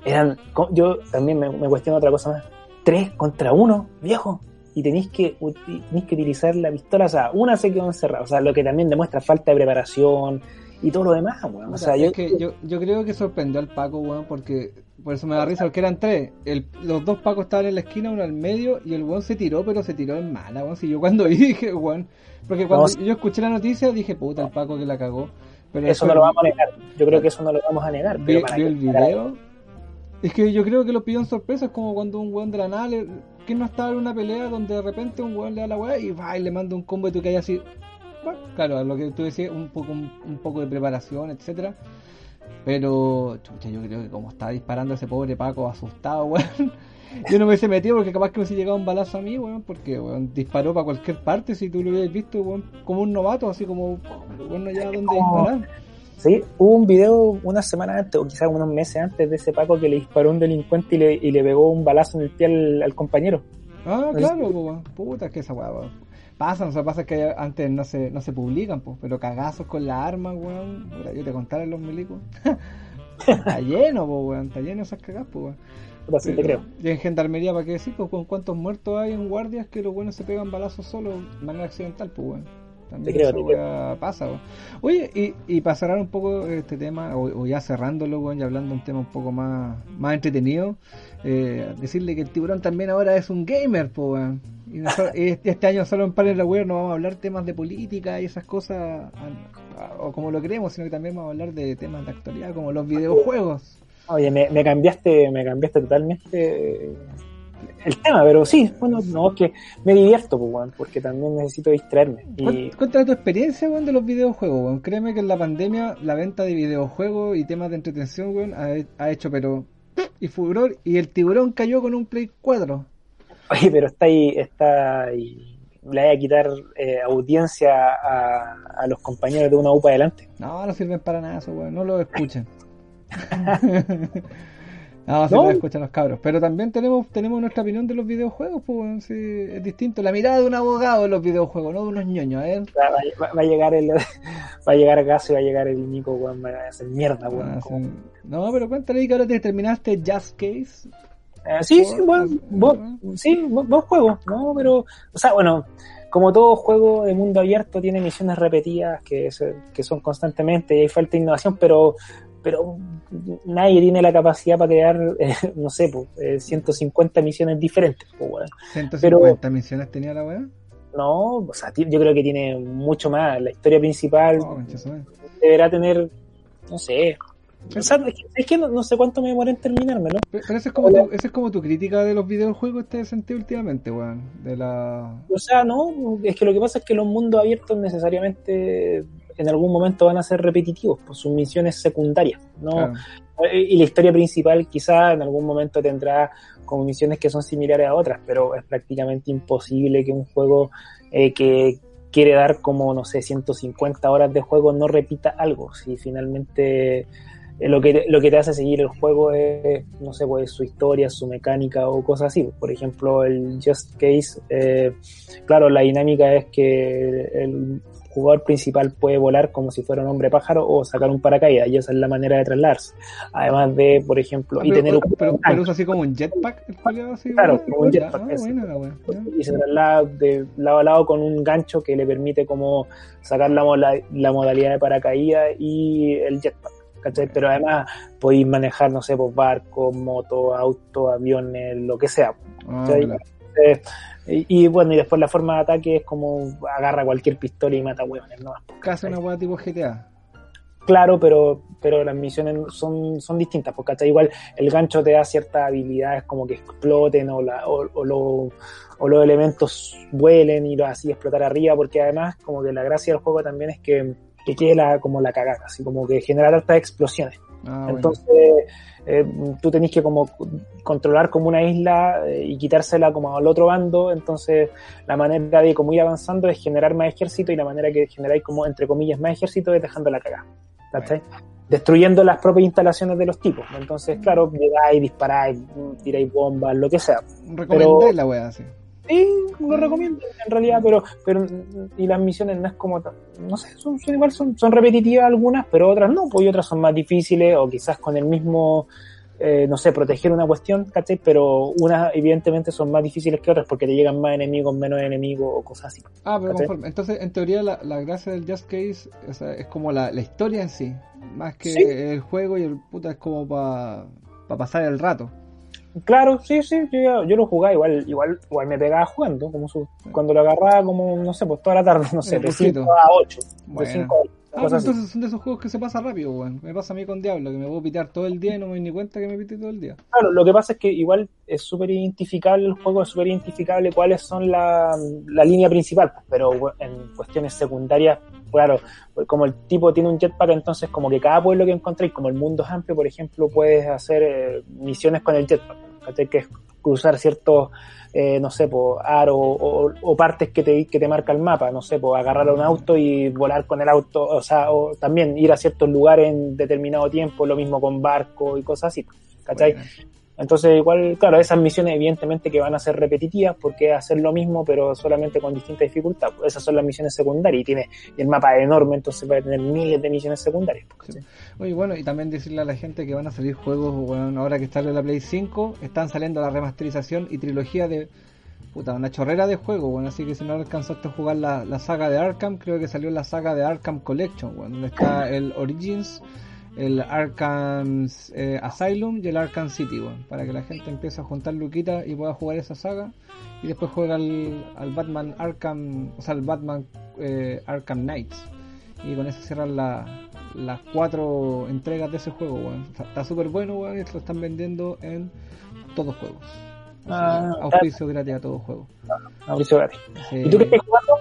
eran, yo también me, me cuestiono otra cosa más. Tres contra uno, viejo y tenéis que, tenéis que utilizar la pistola, o sea, una se quedó encerrada, o sea, lo que también demuestra falta de preparación y todo lo demás, weón. O sea, yo... Que yo, yo creo que sorprendió al Paco, weón, porque por eso me da risa, porque eran tres. El, los dos Pacos estaban en la esquina, uno al medio, y el weón se tiró, pero se tiró en mala, weón. Si yo cuando vi dije, weón, porque cuando yo escuché la noticia dije, puta, el Paco que la cagó. Pero eso no lo vamos a negar, yo creo que eso no lo vamos a negar. Pero el video? Es que yo creo que lo pidió en sorpresa, es como cuando un weón de la nada le, ¿Quién no estaba en una pelea donde de repente un weón le da la weá y va y le manda un combo y tú que hay así? Bueno, claro, lo que tú decías, un poco, un, poco de preparación, etcétera. Pero, chucha, yo creo que como estaba disparando ese pobre Paco asustado, weón. Yo no me hubiese metido porque capaz que me hubiese llegado un balazo a mí, weón, porque weón, disparó para cualquier parte si tú lo hubieras visto, weón, como un novato, así como, bueno, ya dónde disparar. Sí, hubo un video una semana antes, o quizás unos meses antes de ese Paco que le disparó un delincuente y le, y le pegó un balazo en el pie al, compañero. Ah, claro, puta, que esa weá, Pasan, o sea, pasa que antes no se, no se publican, pues, pero cagazos con la arma, weón. Yo te contaré los milicos. está lleno, pues, weón, está lleno esas cagas, pues, weón. te creo. Y en gendarmería, ¿para qué decir? Pues, con cuántos muertos hay en guardias que los buenos se pegan balazos solo de manera accidental, pues, weón. También eso pasa. Oye, y, y para cerrar un poco este tema, o, ya cerrándolo, y hablando de un tema un poco más, más entretenido, eh, decirle que el tiburón también ahora es un gamer, pues, y, este año solo en Panel Aware no vamos a hablar temas de política y esas cosas, o como lo creemos, sino que también vamos a hablar de temas de actualidad, como los videojuegos. Oye, me, me cambiaste, me cambiaste totalmente el tema, pero sí, bueno, no, es que me divierto, pues, porque también necesito distraerme. Y... Cuéntame tu experiencia, weón, de los videojuegos, weón. Créeme que en la pandemia la venta de videojuegos y temas de entretención, weón, ha, hecho, pero... Y furor, y el tiburón cayó con un Play 4. Oye, pero está ahí, está ahí. Le voy a quitar eh, audiencia a, a, los compañeros de una UPA adelante. No, no sirven para nada eso, weón. No lo escuchen. No, se escuchan los cabros. Pero también tenemos tenemos nuestra opinión de los videojuegos, pues sí, es distinto. La mirada de un abogado en los videojuegos, no de unos ñoños, ¿eh? Va, a llegar el va a llegar Gas y va a llegar el Nico, weón, va a hacer mierda, weón. Ah, no, pero cuéntale que ahora te terminaste Just Case. Eh, sí, sí, buen, sí, buen juego, ¿no? Pero, o sea, bueno, como todo juego de mundo abierto tiene misiones repetidas que, que son constantemente y hay falta de innovación, pero pero nadie tiene la capacidad para crear, eh, no sé, pues, 150 eh, misiones diferentes. Pues, ¿150 misiones tenía la weá? No, o sea, yo creo que tiene mucho más. La historia principal oh, deberá tener, no sé. es que, no, sé cuánto me demoré en terminarme, ¿no? Pero, esa es, como tu, es como tu crítica de los videojuegos este sentido últimamente, weón. De la... O sea, no, es que lo que pasa es que los mundos abiertos necesariamente en algún momento van a ser repetitivos por sus misiones secundarias, ¿no? Y la historia principal quizá en algún momento tendrá como misiones que son similares a otras, pero es prácticamente imposible que un juego eh, que quiere dar como, no sé, 150 horas de juego no repita algo, si finalmente eh, lo que, lo que te hace seguir el juego es, no sé, pues su historia, su mecánica o cosas así. Por ejemplo, el Just Case, eh, claro, la dinámica es que el, jugador principal puede volar como si fuera un hombre pájaro o sacar un paracaídas, y esa es la manera de trasladarse. Además de, por ejemplo, y tener un. Pero, usa así como un jetpack, así, Claro, como un jetpack. Ah, y se traslada de lado a lado con un gancho que le permite como sacar la, la modalidad de paracaídas y el jetpack. ¿cachai? Pero además podéis manejar, no sé, pues barcos, motos, autos, aviones, lo que sea. Ah, y, bueno, y después la forma de ataque es como agarra cualquier pistola y mata hueones, ¿no? Casi una hueá tipo GTA. Claro, pero, pero las misiones son, son distintas, porque hasta igual el gancho te da ciertas habilidades como que exploten o, la, o, o, o los elementos vuelen y lo así explotar arriba, porque además como que la gracia del juego también es que, que quede la, como la cagada, así como que generar altas explosiones. Ah, Entonces, eh, tú tenés que como controlar como una isla eh, y quitársela como al otro bando, entonces la manera de como ir avanzando es generar más ejército y la manera que generáis como entre comillas más ejército es dejando la cagada, Destruyendo las propias instalaciones de los tipos. Entonces, claro, llegáis, disparáis, tiráis bombas, lo que sea. Recomendáis la wea, sí. Sí, lo recomiendo en realidad, pero pero y las misiones no es como, no sé, son, son igual, son, son repetitivas algunas, pero otras no, pues y otras son más difíciles o quizás con el mismo eh, no sé, proteger una cuestión, ¿cachai? Pero unas evidentemente son más difíciles que otras porque te llegan más enemigos, menos enemigos o cosas así. Ah, pero conforme. Entonces, en teoría, la, la gracia del Just Case o sea, es como la, la, historia en sí, más que ¿Sí? el juego y el puta es como para pa pasar el rato. Claro, sí, sí, yo, yo lo jugaba igual, igual, igual me pegaba jugando, como su, cuando lo agarraba como, no sé, pues toda la tarde, no sé, de poquito. 5 a 8, Bueno. de 5 a 8. Ah, así. entonces son de esos juegos que se pasa rápido, weón. Me pasa a mí con Diablo, que me puedo pitear todo el día y no me doy ni cuenta que me pité todo el día. Claro, lo que pasa es que igual es súper identificable el juego, es súper identificable cuáles son la, la línea principal, pero en cuestiones secundarias, claro, pues como el tipo tiene un jetpack, entonces como que cada pueblo que encontréis, como el mundo es amplio, por ejemplo, puedes hacer eh, misiones con el jetpack, ¿cachai? que es cruzar ciertos, eh, no sé, po, aros o, o partes que te, que te marca el mapa, no sé, pues agarrar un auto y volar con el auto, o sea, o también ir a ciertos lugares en determinado tiempo, lo mismo con barco y cosas así, ¿cachai? Entonces, igual, claro, esas misiones evidentemente que van a ser repetitivas porque hacer lo mismo, pero solamente con distinta dificultad. Esas son las misiones secundarias y tiene y el mapa es enorme, entonces va a tener miles de misiones secundarias. pues, Sí. ¿sí? Oye, bueno, y también decirle a la gente que van a salir juegos, bueno, ahora que está la Play 5, están saliendo la remasterización y trilogía de. Puta, una chorrera de juegos, bueno, así que si no alcanzaste a jugar la, la saga de Arkham, creo que salió la saga de Arkham Collection, bueno, donde está el Origins, el Arkham eh, Asylum y el Arkham City, bueno, para que la gente empiece a juntar luquitas y pueda jugar esa saga y después juega al, al Batman Arkham, o sea, al Batman eh, Arkham Knights y con eso cierran la- las cuatro entregas de ese juego, weón. Está- súper bueno, weón, y lo están vendiendo en todos juegos. O sea, Ah, auspicio gratis a todos juegos. Mauricio Gatti. Sí. ¿Y tú qué estás jugando?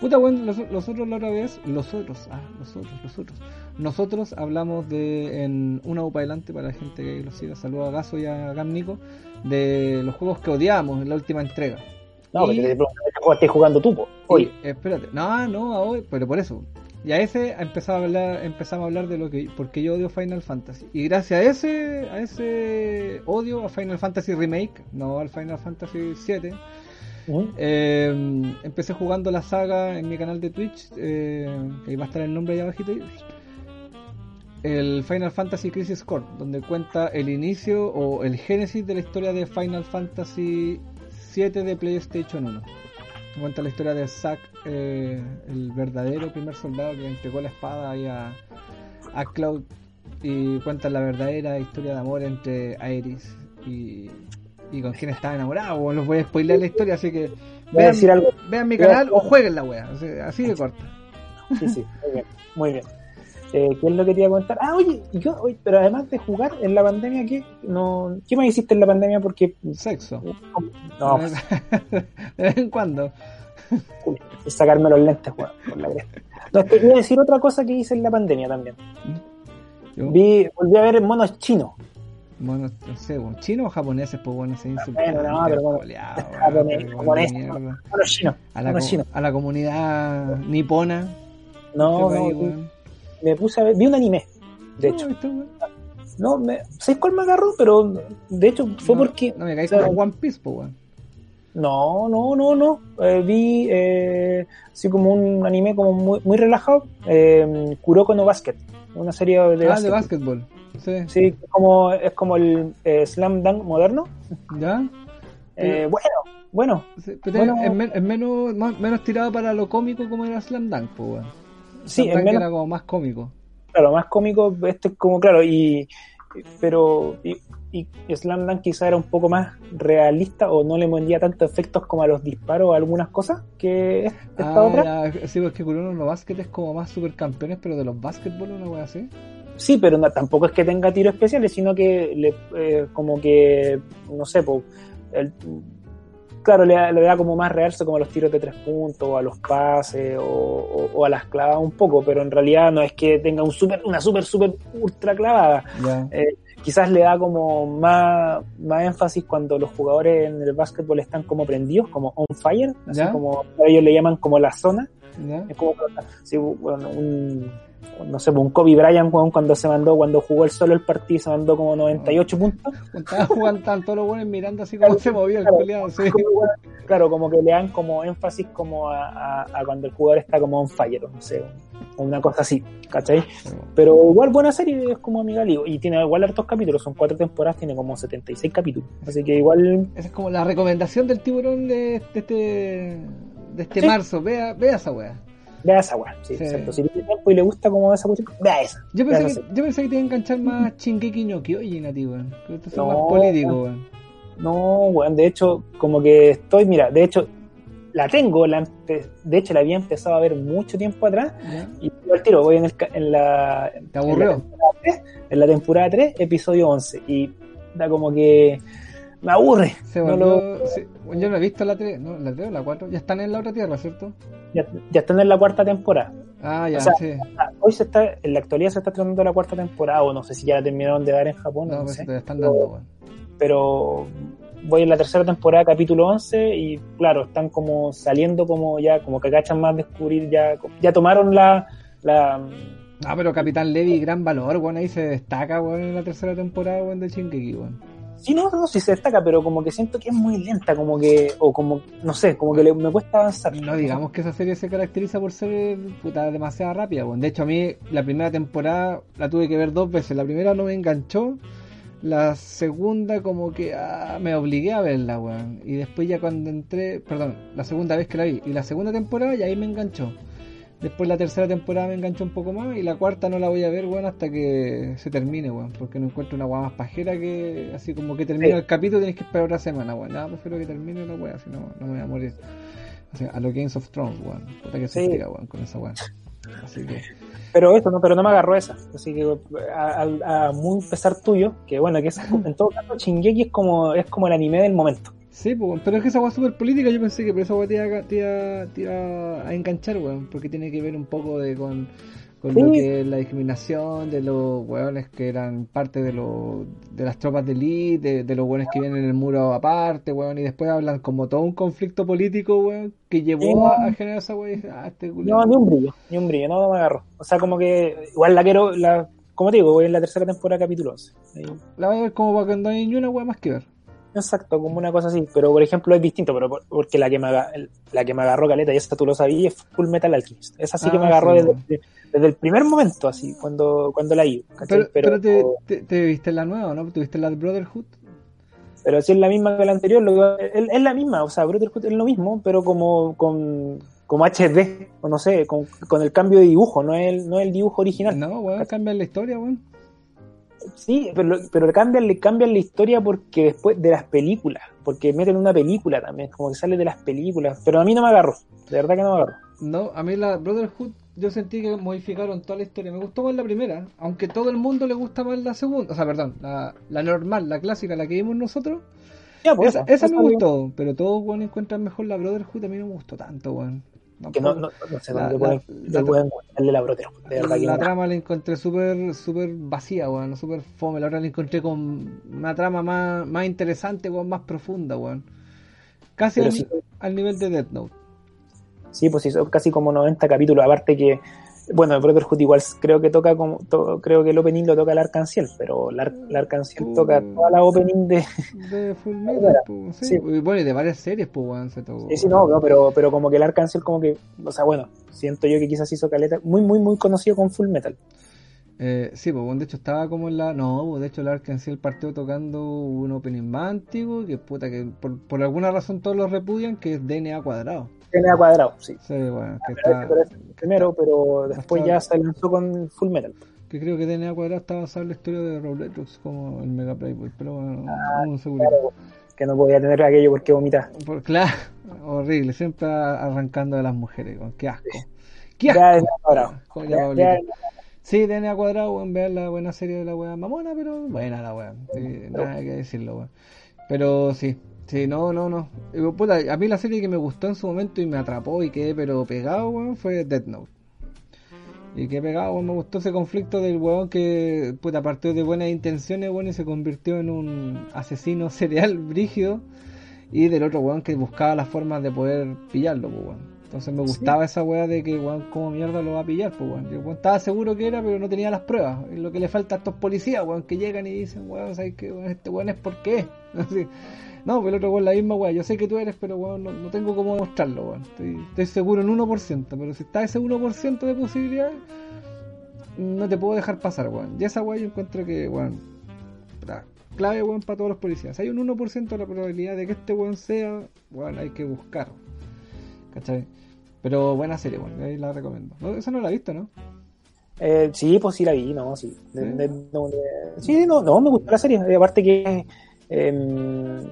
Puta, weón, los, los otros la otra vez, los otros, ah, los otros, los otros. Nosotros hablamos de, en una UPA adelante, para la gente que lo siga, saludos a Gaso y a Gam Nico, de los juegos que odiamos en la última entrega. No, Y- porque te pregunto, ¿qué juego estás jugando tú? po? Oye, Y, espérate, no, no, a hoy, pero por eso. Y a ese empezaba a hablar, empezamos a hablar de lo que porque yo odio Final Fantasy. Y gracias a ese, a ese odio a Final Fantasy Remake, no al Final Fantasy 7, ¿Mm? eh, empecé jugando la saga en mi canal de Twitch, eh, ahí va a estar el nombre ahí abajito. El Final Fantasy Crisis Core, donde cuenta el inicio o el génesis de la historia de Final Fantasy 7 de PlayStation 1. Cuenta la historia de Zack, eh, el verdadero primer soldado que entregó la espada ahí a, a Cloud. Y cuenta la verdadera historia de amor entre Aeris y, y con quién estaba enamorado. Bueno, los voy a spoilear la historia, así que Voy vean, decir algo. vean mi Voy canal o jueguen la wea. o así de corta. Sí, sí, muy bien, muy bien. Eh, ¿Qué es lo que te iba a contar? Ah, oye, yo, oye, pero además de jugar en la pandemia, ¿qué, no, ¿qué más hiciste en la pandemia? Porque, Sexo. no, de vez en cuando. Sacarme los lentes, weón, por la cresta. No, que iba a decir otra cosa que hice en la pandemia también. Yo, Vi, volví a ver monos chinos. Bueno, no sé, bueno, chinos o japoneses, pues bueno, se no, pero bueno, japonés, japonés, Monos chinos. a, la, co- chinos. a la comunidad nipona. No, este no, weón. me puse a ver, vi un anime, de hecho. No, me, ¿sabes cuál me agarró? Pero, de hecho, fue porque... No me caí o sea, como One Piece, pues weón. No, no, no, no. Eh, vi eh, así como un anime como muy, muy relajado. Eh, Kuroko no Basket. Una serie de ah, básquet. de básquetbol. Sí. Como, es como el eh, Slam Dunk moderno. ¿Ya? Eh, bueno, bueno. Sí, pero Bueno. es, men- es menos, más- menos tirado para lo cómico como era Slam Dunk, pues. Sí, Slam es Dunk menos, era como más cómico. claro, más cómico. Este es como, claro, y pero y, y Slam Dunk quizá era un poco más realista o no le vendía tantos efectos como a los disparos o a algunas cosas que esta Ah, otra. ya, sí, porque Kuroko no Basket es como más supercampeones, pero de los básquetbol una wea así. Sí, pero no- tampoco es que tenga tiros especiales, sino que le, eh, como que, no sé, el- claro, le, da- le da como más realce como a los tiros de tres puntos, o a los pases, o, o- o a las clavadas un poco, pero en realidad no es que tenga un super, una super, super ultra clavada. Eh, quizás le da como más, más énfasis cuando los jugadores en el básquetbol están como prendidos, como on fire, así Ya. como ellos le llaman como la zona. Es como sí, bueno, un, no sé, un Kobe Bryant, weón, cuando se mandó, cuando jugó el solo el partido, se mandó como 98 puntos. Estaba jugando tanto los buenos mirando así como se movía el culiado, sí. Claro, como que le dan como énfasis como a, a, cuando el jugador está como on fire, no sé, una cosa así, ¿cachai? Pero igual buena serie, es como amiga y tiene igual hartos capítulos, son cuatro temporadas, tiene como 76 capítulos, así que igual... Esa es como la recomendación del tiburón de, este, de este marzo, vea, vea esa weá. Vea esa weá, sí, exacto. Si tiene tiempo y le gusta como esa cuestión, vea esa. Yo pensé, que, yo pensé que te iba a enganchar más Chingeki no Kyojin a ti, weón. Que esto es más político, weón. No, weón, de hecho, como que estoy, mira, de hecho, la tengo, la de hecho la había empezado a ver mucho tiempo atrás y al tiro voy en, el, en la ¿Te aburrió? En la, 3, en la, temporada 3, episodio 11 y da como que me aburre. Se volvió, sí, yo no he visto la 3, ¿no? La 3 o la 4, ya están en la otra tierra, ¿cierto? Ya, ya están en la cuarta temporada. Ah, ya, o sea, sí. Hoy se está, en la actualidad se está tratando la cuarta temporada, o no sé si ya la terminaron de dar en Japón. No, no pues sé. te están dando, bueno. Pero voy en la tercera temporada, capítulo 11, y claro, están como saliendo como ya, como que cachan más descubrir, ya, ya tomaron la... la ah, pero Capitán Levy, gran valor, bueno, ahí se destaca, bueno, en la tercera temporada, bueno, de Shingeki, bueno. Sí, no, no, sí se destaca, pero como que siento que es muy lenta, como que, o como, no sé, como que le, me cuesta avanzar. No digamos que esa serie se caracteriza por ser puta demasiado rápida, bueno. De hecho, a mí la primera temporada la tuve que ver dos veces. La primera no me enganchó, la segunda como que ah, me obligué a verla, weón. Y después ya cuando entré, perdón, la segunda vez que la vi, y la segunda temporada ya ahí me enganchó. Después la tercera temporada me enganchó un poco más y la cuarta no la voy a ver, weón, hasta que se termine, weón. Porque no encuentro una weá más pajera que así como que termina el capítulo tienes que esperar otra semana, weón. Nada, prefiero que termine la weá, si no, no me voy a morir. O sea, a los Games of Thrones, weón. Puta que se tira, weón, con esa weá. Así que... Pero eso, no, pero no me agarró esa. Así que a, muy pesar tuyo, que bueno, que es, en todo caso Shingeki es como, es como el anime del momento. Sí, pues, pero es que esa weá es súper política, yo pensé que por esa weá te iba, te, te iba, a enganchar, weón, porque tiene que ver un poco de con, con lo que es la discriminación de los weones que eran parte de, lo, de las tropas de elite, de, los weones que vienen en el muro aparte, weón, y después hablan como todo un conflicto político, weón, que llevó a, generar esa weá ah, este No, ni un brillo, ni un brillo, no me agarro. O sea, como que igual la quiero, la, como te digo, voy en la tercera temporada, capítulo 11. La voy a ver como para que no hay ni una weá más que ver. Exacto, como una cosa así. Pero por ejemplo es distinto, pero porque la que me, la que me agarró caleta, y esa tú lo sabías, es Full Metal Alchemist. Esa sí que me ah, agarró desde, desde el primer momento, así, cuando, cuando la iba. Pero, pero, te, te, viste la nueva, ¿no? ¿Te viste la de Brotherhood? Pero si es la misma que la anterior, lo, es, es, la misma, o sea, Brotherhood es lo mismo, pero como con como HD, o no sé, con, con el cambio de dibujo, no es el, no es el dibujo original. No, weón, cambia la historia, weón. Sí, pero, pero cambian, le cambian la historia porque después de las películas, porque meten una película también, como que sale de las películas, pero a mí no me agarró, de verdad que no me agarró. No, a mí la Brotherhood yo sentí que modificaron toda la historia. Me gustó más la primera, aunque todo el mundo le gusta más la segunda. O sea, perdón, la, la normal, la clásica, la que vimos nosotros. Pues, esa, esa, me gustó, pero todos bueno, encuentran mejor la Brotherhood. A mí no me gustó tanto, bueno. Que no, no, no sé dónde pueden, de la Brotherhood. De verdad la, trama la encontré súper super vacía, bueno, súper fome. La verdad la encontré con una trama más, más interesante, bueno, más profunda, bueno. Casi al, al nivel de Death Note. Sí, pues sí, son casi como 90 capítulos. Aparte que, bueno, el Brotherhood igual creo que toca como, creo que el opening lo toca el Arcanciel, pero el, Ar, uh, toca toda la opening de. De Full Metal, pues, sí. Bueno, y de varias series, pues, bueno, se tocó. Sí, sí, no, no, pero, pero como que el Arcanciel, como que, o sea, bueno, siento yo que quizás hizo caleta, muy, muy, muy conocido con Full Metal. Eh, sí, pues bueno, de hecho estaba como en la. No, pues, de hecho el Arkansas partió tocando un opening más antiguo que puta que por, por alguna razón todos lo repudian, que es DNA cuadrado. DNA cuadrado, sí. Sí, bueno, que está, primero, pero después ya se lanzó con Full Metal. Que creo que DNA cuadrado está basado en la historia de Robletrux como el Mega Playboy, pero bueno, ah, no seguro. Claro, que no podía tener aquello porque vomita. Por, claro, horrible, siempre arrancando de las mujeres, qué asco. ¡Qué asco! Ya, ya, Sí, DNA cuadrado, weón, vean la buena serie de la weá mamona, pero buena la weá. nada que decirlo, weón. Pero sí, sí, no, no, no. Puta, a mí la serie que me gustó en su momento y me atrapó y quedé pero pegado, weón, fue Death Note. Y quedé pegado, weón, me gustó ese conflicto del weón que, puta, partió de buenas intenciones, weón, y se convirtió en un asesino serial brígido. Y del otro weón que buscaba las formas de poder pillarlo, weón. Entonces me gustaba esa weá de que, weón, como mierda lo va a pillar, pues, weón. Yo weón, estaba seguro que era, pero no tenía las pruebas. Es lo que le falta a estos policías, weón, que llegan y dicen, weón, ¿sabes qué? Weón, este weón es porque es. Así. No, pero el otro weón, la misma weá. Yo sé que tú eres, pero weón, no, no tengo cómo demostrarlo, weón. Estoy, estoy seguro en 1%, pero si está ese 1% de posibilidades, no te puedo dejar pasar, weón. Y esa weá yo encuentro que, weón, clave, weón, para todos los policías. Hay un 1% de la probabilidad de que este weón sea, weón, hay que buscar. ¿Cachai? Pero buena serie, weón, ahí la recomiendo. No, esa no la he visto, ¿no? Eh, sí, pues sí la vi, no, sí. ¿Sí? de- no, de- sí, no, no, me gustó la serie. Aparte que eh,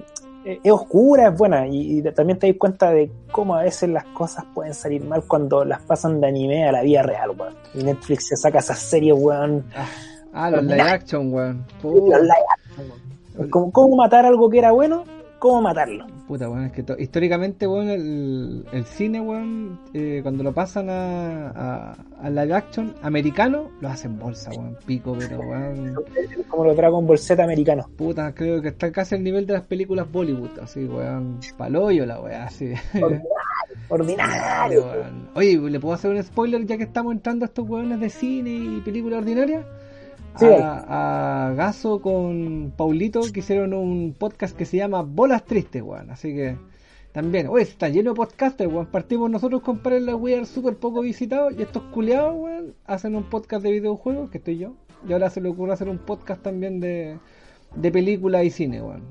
es oscura, es buena. Y, y también te das cuenta de cómo a veces las cosas pueden salir mal cuando las pasan de anime a la vida real, weón. Y Netflix se saca esas series, weón. Ah, los live action, weón. los live action, weón. ¿Cómo, cómo matar algo que era bueno? ¿Cómo matarlo? puta, weón, es que históricamente, weón, el, el cine, weón, eh, cuando lo pasan a, a, a live action americano, lo hacen bolsa, weón, pico, pero, weón, Como los Dragon Ball Z americanos. puta, creo que está casi al nivel de las películas Bollywood, así, weón, paloyo la weá, así. Ordinario. Weón. Oye, ¿le puedo hacer un spoiler ya que estamos entrando a estos weones de cine y películas ordinarias? Sí, a, a Gaso con Paulito que hicieron un podcast que se llama Bolas Tristes, weón. Así que también, oye, está lleno de podcasters, weón. Partimos nosotros con la Weird súper poco visitados y estos culiados, weón, hacen un podcast de videojuegos, que estoy yo. Y ahora se le ocurre hacer un podcast también de, de películas y cine, weón.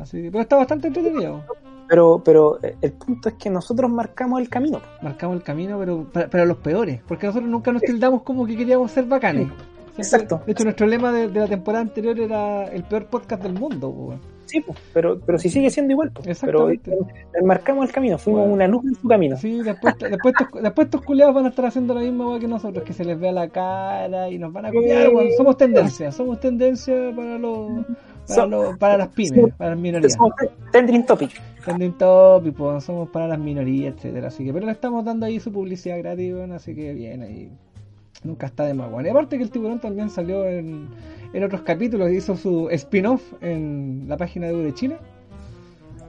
Así que, pero está bastante entretenido. Pero, pero eh, el punto es que nosotros marcamos el camino. marcamos el camino, pero para, para los peores, porque nosotros nunca nos tildamos como que queríamos ser bacanes. Exacto. De hecho, nuestro lema de, de la temporada anterior era el peor podcast del mundo. Sí, pues, pero, pero si sigue siendo igual. pues. Pero Exactamente. eh, marcamos el camino, fuimos Bueno. una luz en su camino. Sí, después, después, estos, después estos culeados van a estar haciendo la misma weá que nosotros, que se les vea la cara y nos van a copiar. Somos tendencia, somos tendencia para los para, So- los- para las pymes, para las minorías. Somos Trending Topic. Trending topic, pues, somos para las minorías, etcétera. Así que, pero le estamos dando ahí su publicidad gratis, weón, así que bien ahí. Nunca está de más, weón. Y aparte que el tiburón también salió en, en otros capítulos, hizo su spin-off en la página de U de Chile.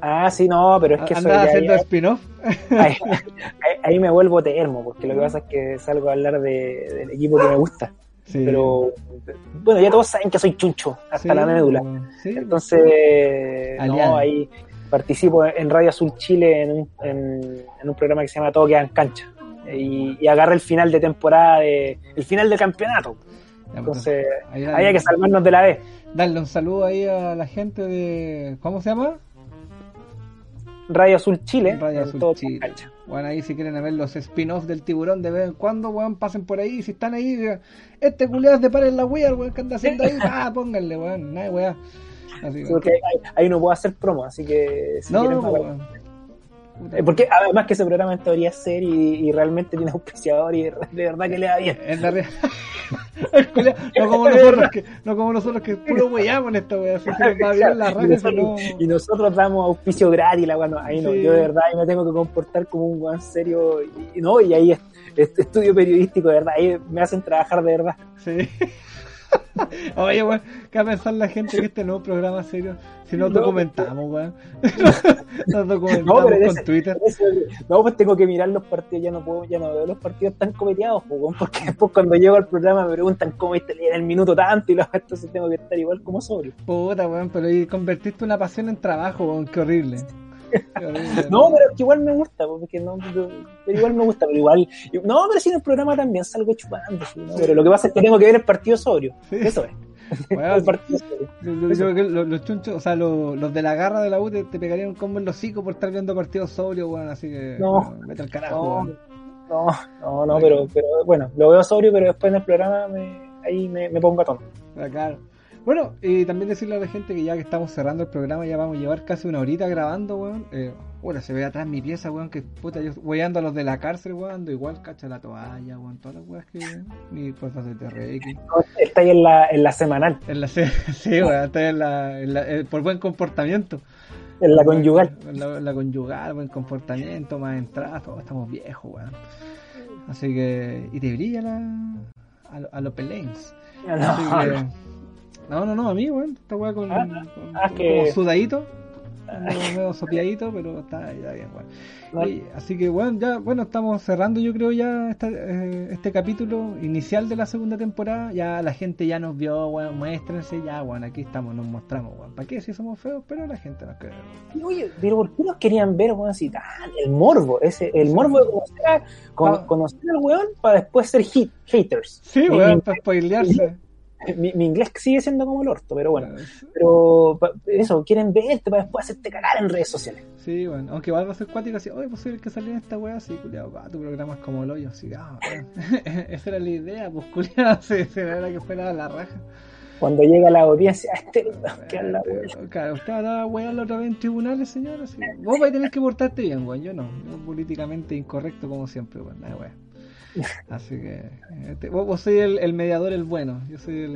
Ah, sí, no, pero es que eso haciendo spin-off. ahí, ahí- ahí me vuelvo termo, porque lo que pasa es que salgo a hablar de- del equipo que me gusta. Sí. Pero, bueno, ya todos saben que soy chuncho, hasta Sí, la médula. Sí. Entonces, no, ahí participo en Radio Azul Chile en un, en, en un programa que se llama Todo queda en cancha. Y, y agarra el final de temporada, de, el final del campeonato. Ya, pues, Entonces, ahí dale- había que salvarnos de la vez. darle un saludo ahí a la gente de. ¿Cómo se llama? Radio Azul Chile, Radio en Azul Chile. en. Bueno, ahí si quieren ver los spin-offs del tiburón de vez en cuando, weón, pasen por ahí. Si están ahí, digan, este culiado es de Paren la weá, weón, que anda haciendo ahí, ah, pónganle, weón, nada, weá. Así que- Sí, porque ahí, ahí no puedo hacer promo, así que si no, quieren weón. Eh, Porque además que ese programa en teoría es serio y, y realmente tiene auspiciador y de, verdad que le da bien. Es la re- El culiao, no como nosotros que, no como nosotros que puro weyamos en esta wea, no. y nosotros damos auspicio gratis, la bueno, ahí no, Sí. yo de verdad ahí me tengo que comportar como un guan serio y, y no, y ahí es, es estudio periodístico, de verdad, ahí me hacen trabajar de verdad. Sí. Oye, weón, ¿qué va a pensar la gente que este no es un programa serio? Si nos No, documentamos, weón. Nos No, documentamos con Twitter. No, pues tengo que mirar los partidos, ya no puedo, ya no veo los partidos tan cometeados, pues, weón, porque después cuando llego al programa me preguntan cómo viste en el minuto tanto y lo, entonces tengo que estar igual como sobrio. Puta, weón, pero ahí convertiste una pasión en trabajo, weón, qué horrible. No, pero es que igual me gusta, porque no, pero, pero igual me gusta, pero igual, no, pero si en el programa también salgo chupando, pero lo que pasa es que tengo que ver el partido sobrio, Sí. eso es, los, los chunchos, o sea, los, los de la garra de la U te, te pegarían un combo en los hocico por estar viendo partidos sobrios, weón, así que. No. vete al carajo, No, no, no, no, pero, pero bueno, lo veo sobrio, pero después en el programa me, ahí me, me pongo a tono. Ah, claro. Bueno, y también decirle a la gente que ya que estamos cerrando el programa, ya vamos a llevar casi una horita grabando, weón. Eh, bueno, se ve atrás mi pieza, weón, que puta, yo weyando a los de la cárcel, weón, ando igual, cacha la toalla, weón, todas las weas que. Ni cosas de TRX. Está ahí en la, en la semanal, En la, se- sí, weón, estoy en la, en la- eh, por buen comportamiento. en la conyugal. En la, en la conyugal, buen comportamiento, más entrada, todos estamos viejos, weón. Así que. Y te brilla la. A, lo- a los pelanes. Así No, que- No, no, no, a mí, weón. Esta weá con, Ah, con- ah, con- que- como sudadito. medio sopiadito, pero está, bien, bueno. así que bueno, ya bueno, estamos cerrando yo creo ya eh, este capítulo inicial de la segunda temporada. Ya la gente ya nos vio, bueno, muéstrense ya, bueno, aquí estamos, nos mostramos, bueno. ¿Para qué si somos feos? Pero la gente nos cree. oye, pero ¿por qué nos querían ver, bueno, así, el morbo, ese, el morbo de conocer, a, conocer al weón para después ser hit, haters. Sí, weón, para spoilearse. Mi, inglés sigue siendo como el orto, pero bueno. Pero eso, quieren verte para después hacerte cagar en redes sociales. Sí, bueno, aunque va a ser cuático así, oye, posible que saliera esta wea así, culiado, tu programa es como el hoyo, así, ah, esa era la idea, pues culiado, se era que fuera la raja. Cuando llega la audiencia, este, que la Claro, usted la wea la otra vez en tribunales, señor, así. Vos vais a tener que portarte bien, weón, yo no, yo políticamente incorrecto como siempre, weón, nada, weón. Así que este, vos, sois el, mediador, el bueno. Yo soy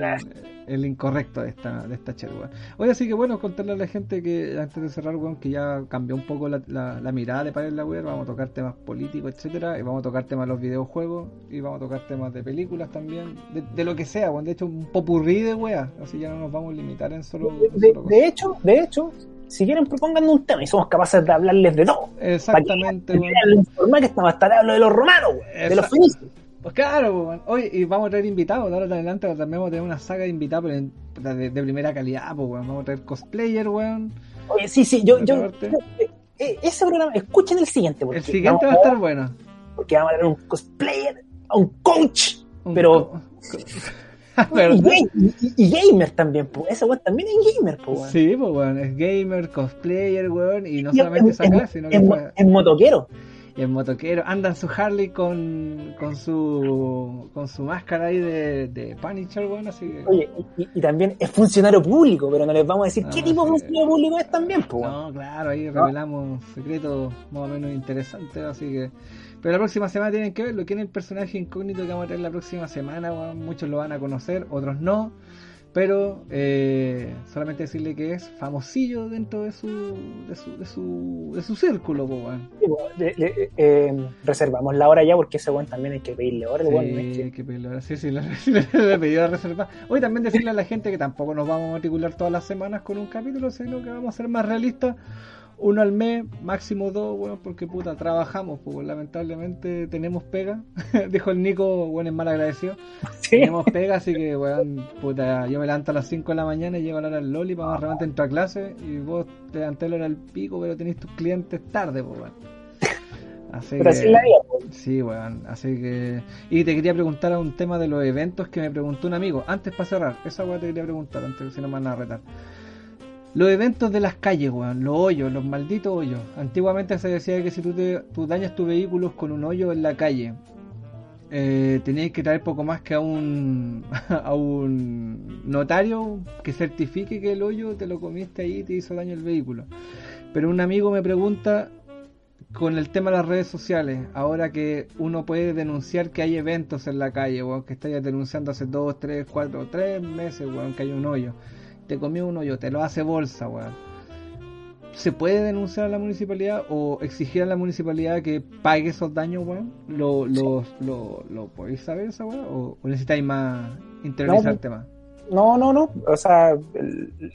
el, incorrecto de esta, de esta chat, Oye, así que bueno, contarle a la gente que antes de cerrar, weón, que ya cambió un poco la, la, mirada de Pared la web. Vamos a tocar temas políticos, etcétera Y vamos a tocar temas de los videojuegos. Y vamos a tocar temas de películas también. De, lo que sea, weón. De hecho, un popurrí de weas. Así ya no nos vamos a limitar en solo. de hecho, de hecho, si quieren propongan un tema y somos capaces de hablarles de todo. Exactamente. Para que, que estaba hasta hablo de los romanos, de los fenicios. Pues claro, hoy y vamos a traer invitados, ahora adelante también vamos a tener una saga de invitados de, primera calidad, pues vamos a traer cosplayer, weón. Oye, sí, sí, yo, yo, eh, eh, ese programa, escuchen el siguiente. el siguiente va a estar bueno. Porque vamos a tener un cosplayer, a un coach, pero... y, gamer también, pues. Ese weón también es gamer, pues, weón. Sí, pues, weón. Es gamer, cosplayer, weón. Y no solamente esa clase, sino que. Es motoquero. Y motoquero. Anda en su Harley con, con su con su máscara ahí de, de Punisher, weón. Así que... Oye, y, también es funcionario público, pero no les vamos a decir qué tipo de funcionario público es también, pues. No, claro, ahí revelamos secretos más o menos interesantes, así que. Pero la próxima semana tienen que verlo. ¿Quién es el personaje incógnito que vamos a tener la próxima semana? muchos lo van a conocer, otros no. Pero eh, solamente decirle que es famosillo dentro de su de su, de su, de su círculo, eh, reservamos la hora ya porque ese buen también hay que pedirle hora. Sí, hay que pedirle hora. Sí, sí, le, he pedido reservar. Hoy también decirle a la gente que tampoco nos vamos a matricular todas las semanas con un capítulo, sino que vamos a ser más realistas uno al mes, máximo dos, bueno, porque puta, trabajamos, pues lamentablemente tenemos pega. Dijo el Nico, bueno, es mal agradecido. Tenemos pega, así que, weón, puta, yo me levanto a las 5 de la mañana y llego a la hora del Loli para más remate entro a clase y vos te levanté a la hora del pico, pero tenéis tus clientes tarde, pues, weón. Así pero así la vida, pues. Sí, weón, así que... Y te quería preguntar a un tema de los eventos que me preguntó un amigo, antes para cerrar, esa weón te quería preguntar, antes si no me van a retar. Los eventos de las calles, weón, los hoyos, los malditos hoyos. Antiguamente se decía que si tú, te, dañas tu vehículo con un hoyo en la calle, eh, tenías que traer poco más que a un, a un notario que certifique que el hoyo te lo comiste ahí y te hizo daño el vehículo. Pero un amigo me pregunta con el tema de las redes sociales, ahora que uno puede denunciar que hay eventos en la calle, weón, que estáis denunciando hace 2, 3, 4, 3 meses, weón, que hay un hoyo te comió un hoyo, te lo hace bolsa, weón. ¿Se puede denunciar a la municipalidad o exigir a la municipalidad que pague esos daños, weón? ¿Lo, lo, lo, podéis saber esa weón? ¿O, necesitáis más interiorizar el tema? No, no, no. O sea,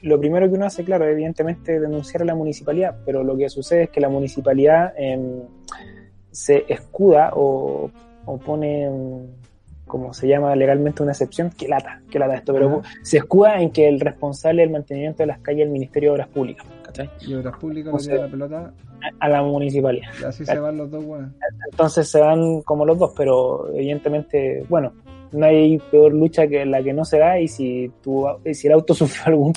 lo primero que uno hace, claro, evidentemente denunciar a la municipalidad, pero lo que sucede es que la municipalidad em, se escuda o, o pone como se llama legalmente una excepción, que lata, que lata esto, pero se escuda en que el responsable del mantenimiento de las calles es el Ministerio de Obras Públicas. ¿cachai? Y Obras Públicas le la pelota a la municipalidad. Y así se van los dos, bueno. Entonces se van como los dos, pero evidentemente, bueno, no hay peor lucha que la que no se da y si tu, si el auto sufrió algún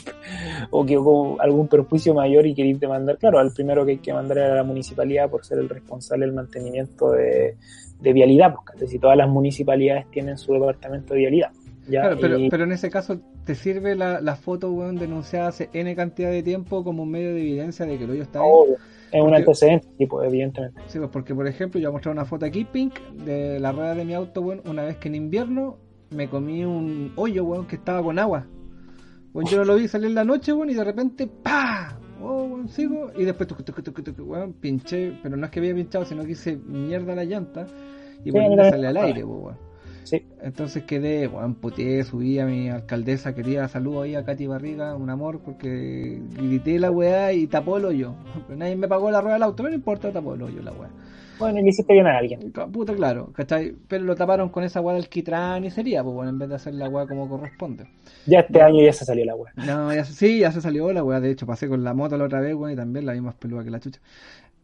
o que hubo algún perjuicio mayor y querés demandar, claro, al primero que hay que mandar a la municipalidad por ser el responsable del mantenimiento de, de vialidad, porque si todas las municipalidades tienen su departamento de vialidad. Claro, pero, pero en ese caso, ¿te sirve la, la foto weón, denunciada hace N cantidad de tiempo como un medio de evidencia de que el hoyo está ahí? Es un antecedente, tipo, evidentemente. Sí, pues porque, por ejemplo, yo voy a mostrar una foto aquí, Pink, de la rueda de mi auto, bueno, una vez que en invierno me comí un hoyo, weón, que estaba con agua. Bueno, yo no lo vi salir en la noche, weón, y de repente, ¡pa! Oh, weón, sigo, y después, tuc, tuc, tuc, weón, pinché, pero no es que había pinchado, sino que hice mierda la llanta, y por ende sale al aire, weón. Sí. Entonces quedé, bueno, puteé, subí a mi alcaldesa, quería saludo ahí a Katy Barriga, un amor, porque grité la weá y tapó el hoyo. Nadie me pagó la rueda del auto, pero no importa, tapó el hoyo la weá. Bueno, y le hiciste bien a alguien. Puta, claro, ¿cachai? Pero lo taparon con esa weá del quitrán y sería, pues bueno, en vez de hacer la weá como corresponde. Ya este año ya se salió la weá. No, ya, sí, ya se salió la weá, de hecho pasé con la moto la otra vez, weón, y también la vi más peluda que la chucha.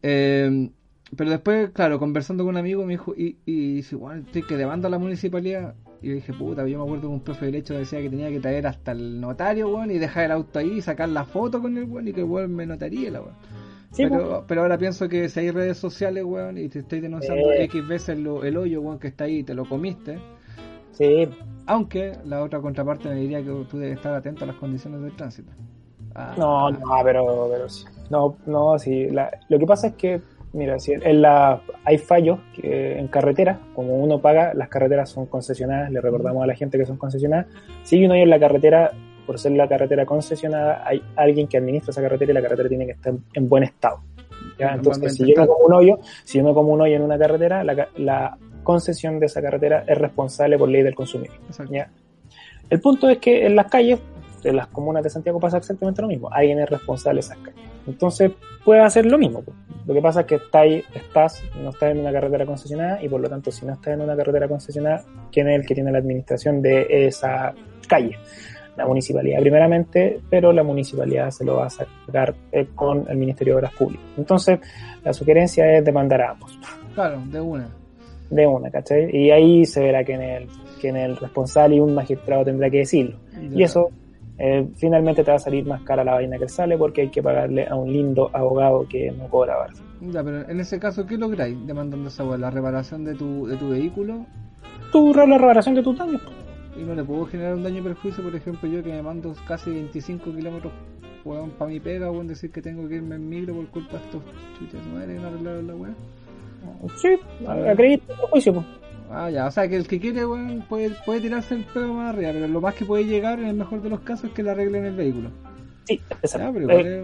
Eh, pero después, claro, conversando con un amigo me dijo, y, y dice, bueno, estoy que demanda a la municipalidad. Y yo dije, puta, yo me acuerdo que un profe de derecho decía que tenía que traer hasta el notario, weón, y dejar el auto ahí y sacar la foto con el weón y que el weón me notaría la weón. Pero, pero ahora pienso que si hay redes sociales, weón, y te estoy denunciando X veces el hoyo, weón, que está ahí y te lo comiste. Sí. Aunque la otra contraparte me diría que tú debes estar atento a las condiciones del tránsito. Ah, no, no, pero, pero sí. No, no, sí. lo que pasa es que Mira, si en la, hay fallos que en carretera, como uno paga, las carreteras son concesionadas, le recordamos a la gente que son concesionadas. Si uno en la carretera, por ser la carretera concesionada, hay alguien que administra esa carretera y la carretera tiene que estar en buen estado. Entonces, si yo me como un hoyo, si yo me como un hoyo en una carretera, la, concesión de esa carretera es responsable por ley del consumidor. El punto es que en las calles de las comunas de Santiago pasa exactamente lo mismo. Alguien es responsable de esas calles. Entonces puede hacer lo mismo. Lo que pasa es que está ahí, estás, no estás en una carretera concesionada y por lo tanto si no estás en una carretera concesionada, ¿quién es el que tiene la administración de esa calle? La municipalidad primeramente, pero la municipalidad se lo va a sacar eh, con el Ministerio de Obras Públicas. Entonces la sugerencia es demandar a ambos. Claro, de una. De una, ¿cachai? Y ahí se verá que en el, que en el responsable y un magistrado tendrá que decirlo. Y eso eh, finalmente te va a salir más cara la vaina que sale porque hay que pagarle a un lindo abogado que no cobra barra. Ya, pero en ese caso, ¿qué lográis demandando esa ¿La reparación de tu, de tu vehículo? Tu, la reparación de tus daños. Y no le puedo generar un daño y perjuicio, por ejemplo, yo que me mando casi 25 kilómetros para mi pega, o decir que tengo que irme en micro por culpa de estos chuches no que no arreglaron la weá. Sí, acredito el juicio, pues. Ah, ya, o sea que el que quiere, weón, puede, puede tirarse el pelo más arriba, pero lo más que puede llegar en el mejor de los casos es que le arreglen el vehículo. Sí, exacto. Eh,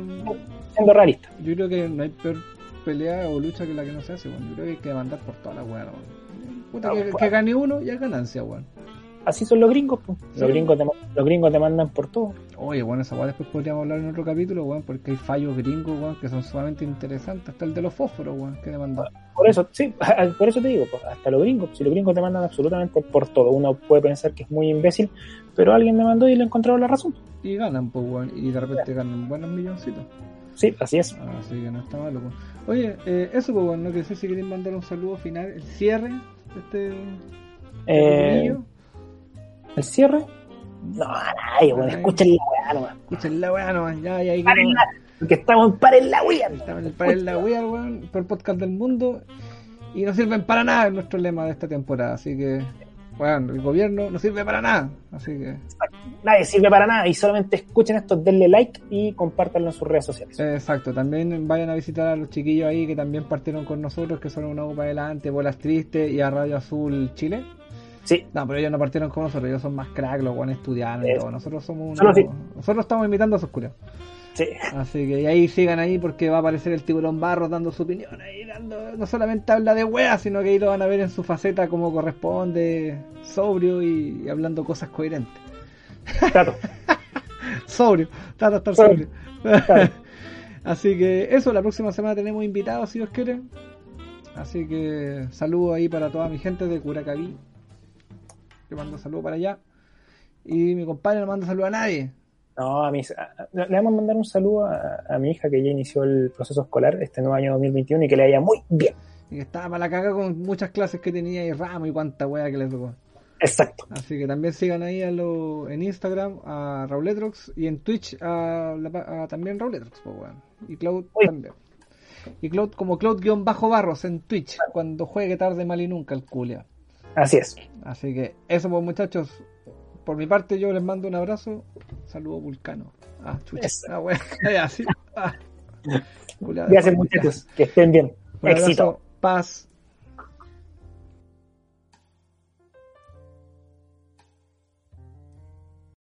siendo realista. Yo creo que no hay peor pelea o lucha que la que no se hace, weón. Yo creo que hay que mandar por toda la weá, Puta, que, pues, que, gane uno ya es ganancia, weón así son los gringos, pues. Los, gringos te, los gringos te mandan por todo. Oye, bueno, esa weá después podríamos hablar en otro capítulo, weón, porque hay fallos gringos, weón, que son sumamente interesantes. Hasta el de los fósforos, weón, que demandan. Por eso, sí, por eso te digo, pues, hasta los gringos. Si los gringos te mandan absolutamente por todo. Uno puede pensar que es muy imbécil, pero alguien me mandó y le encontraron la razón. Y ganan, pues, weón, y de repente ganan buenos milloncitos. Sí, así es. Así que no está malo, pues. Oye, eh, eso, pues, bueno, no que sé si quieren mandar un saludo final, el cierre de este. Eh, ¿El cierre? No, nadie, bueno, escuchen la weá nomás. Escuchen la weá nomás, ya, ya, ahí porque estamos en Paren la Weá. Estamos en Paren la Weá, weón, por podcast del mundo. Y no sirven para nada en nuestro lema de esta temporada, así que, bueno, el gobierno no sirve para nada, así que... Nadie sirve para nada y solamente escuchen esto, denle like y compártanlo en sus redes sociales. Exacto, también vayan a visitar a los chiquillos ahí que también partieron con nosotros, que son una para adelante, Bolas Tristes y a Radio Azul Chile. Sí. No, pero ellos no partieron con nosotros, ellos son más crack, los buenos estudiantes y todo. Nosotros somos unos, Nosotros estamos imitando a esos culiados. Sí. Así que ahí sigan ahí porque va a aparecer el tiburón barro dando su opinión ahí, dando, no solamente habla de weas, sino que ahí lo van a ver en su faceta como corresponde, sobrio y, hablando cosas coherentes. Claro. sobrio, trata de estar sobrio. Así que eso, la próxima semana tenemos invitados si Dios quiere. Así que saludo ahí para toda mi gente de Curacaví, le mando saludo para allá. Y mi compadre no manda saludo a nadie. No, a mí, le vamos a mandar un saludo a, mi hija que ya inició el proceso escolar este nuevo año 2021 y que le vaya muy bien. Y que estaba para la caga con muchas clases que tenía y ramo y cuánta wea que le tocó. Exacto. Así que también sigan ahí a lo, en Instagram a Rauletrox y en Twitch a, también Rauletrox, pues, y Cloud también. Y Cloud como Cloud-Barros en Twitch, cuando juegue tarde mal y nunca el culia. Así es. Así que eso pues muchachos. Por mi parte yo les mando un abrazo. Saludo Vulcano. Ah, chucha. Ah, así. Ah. Gracias muchachos. Que estén bien. Éxito. paz.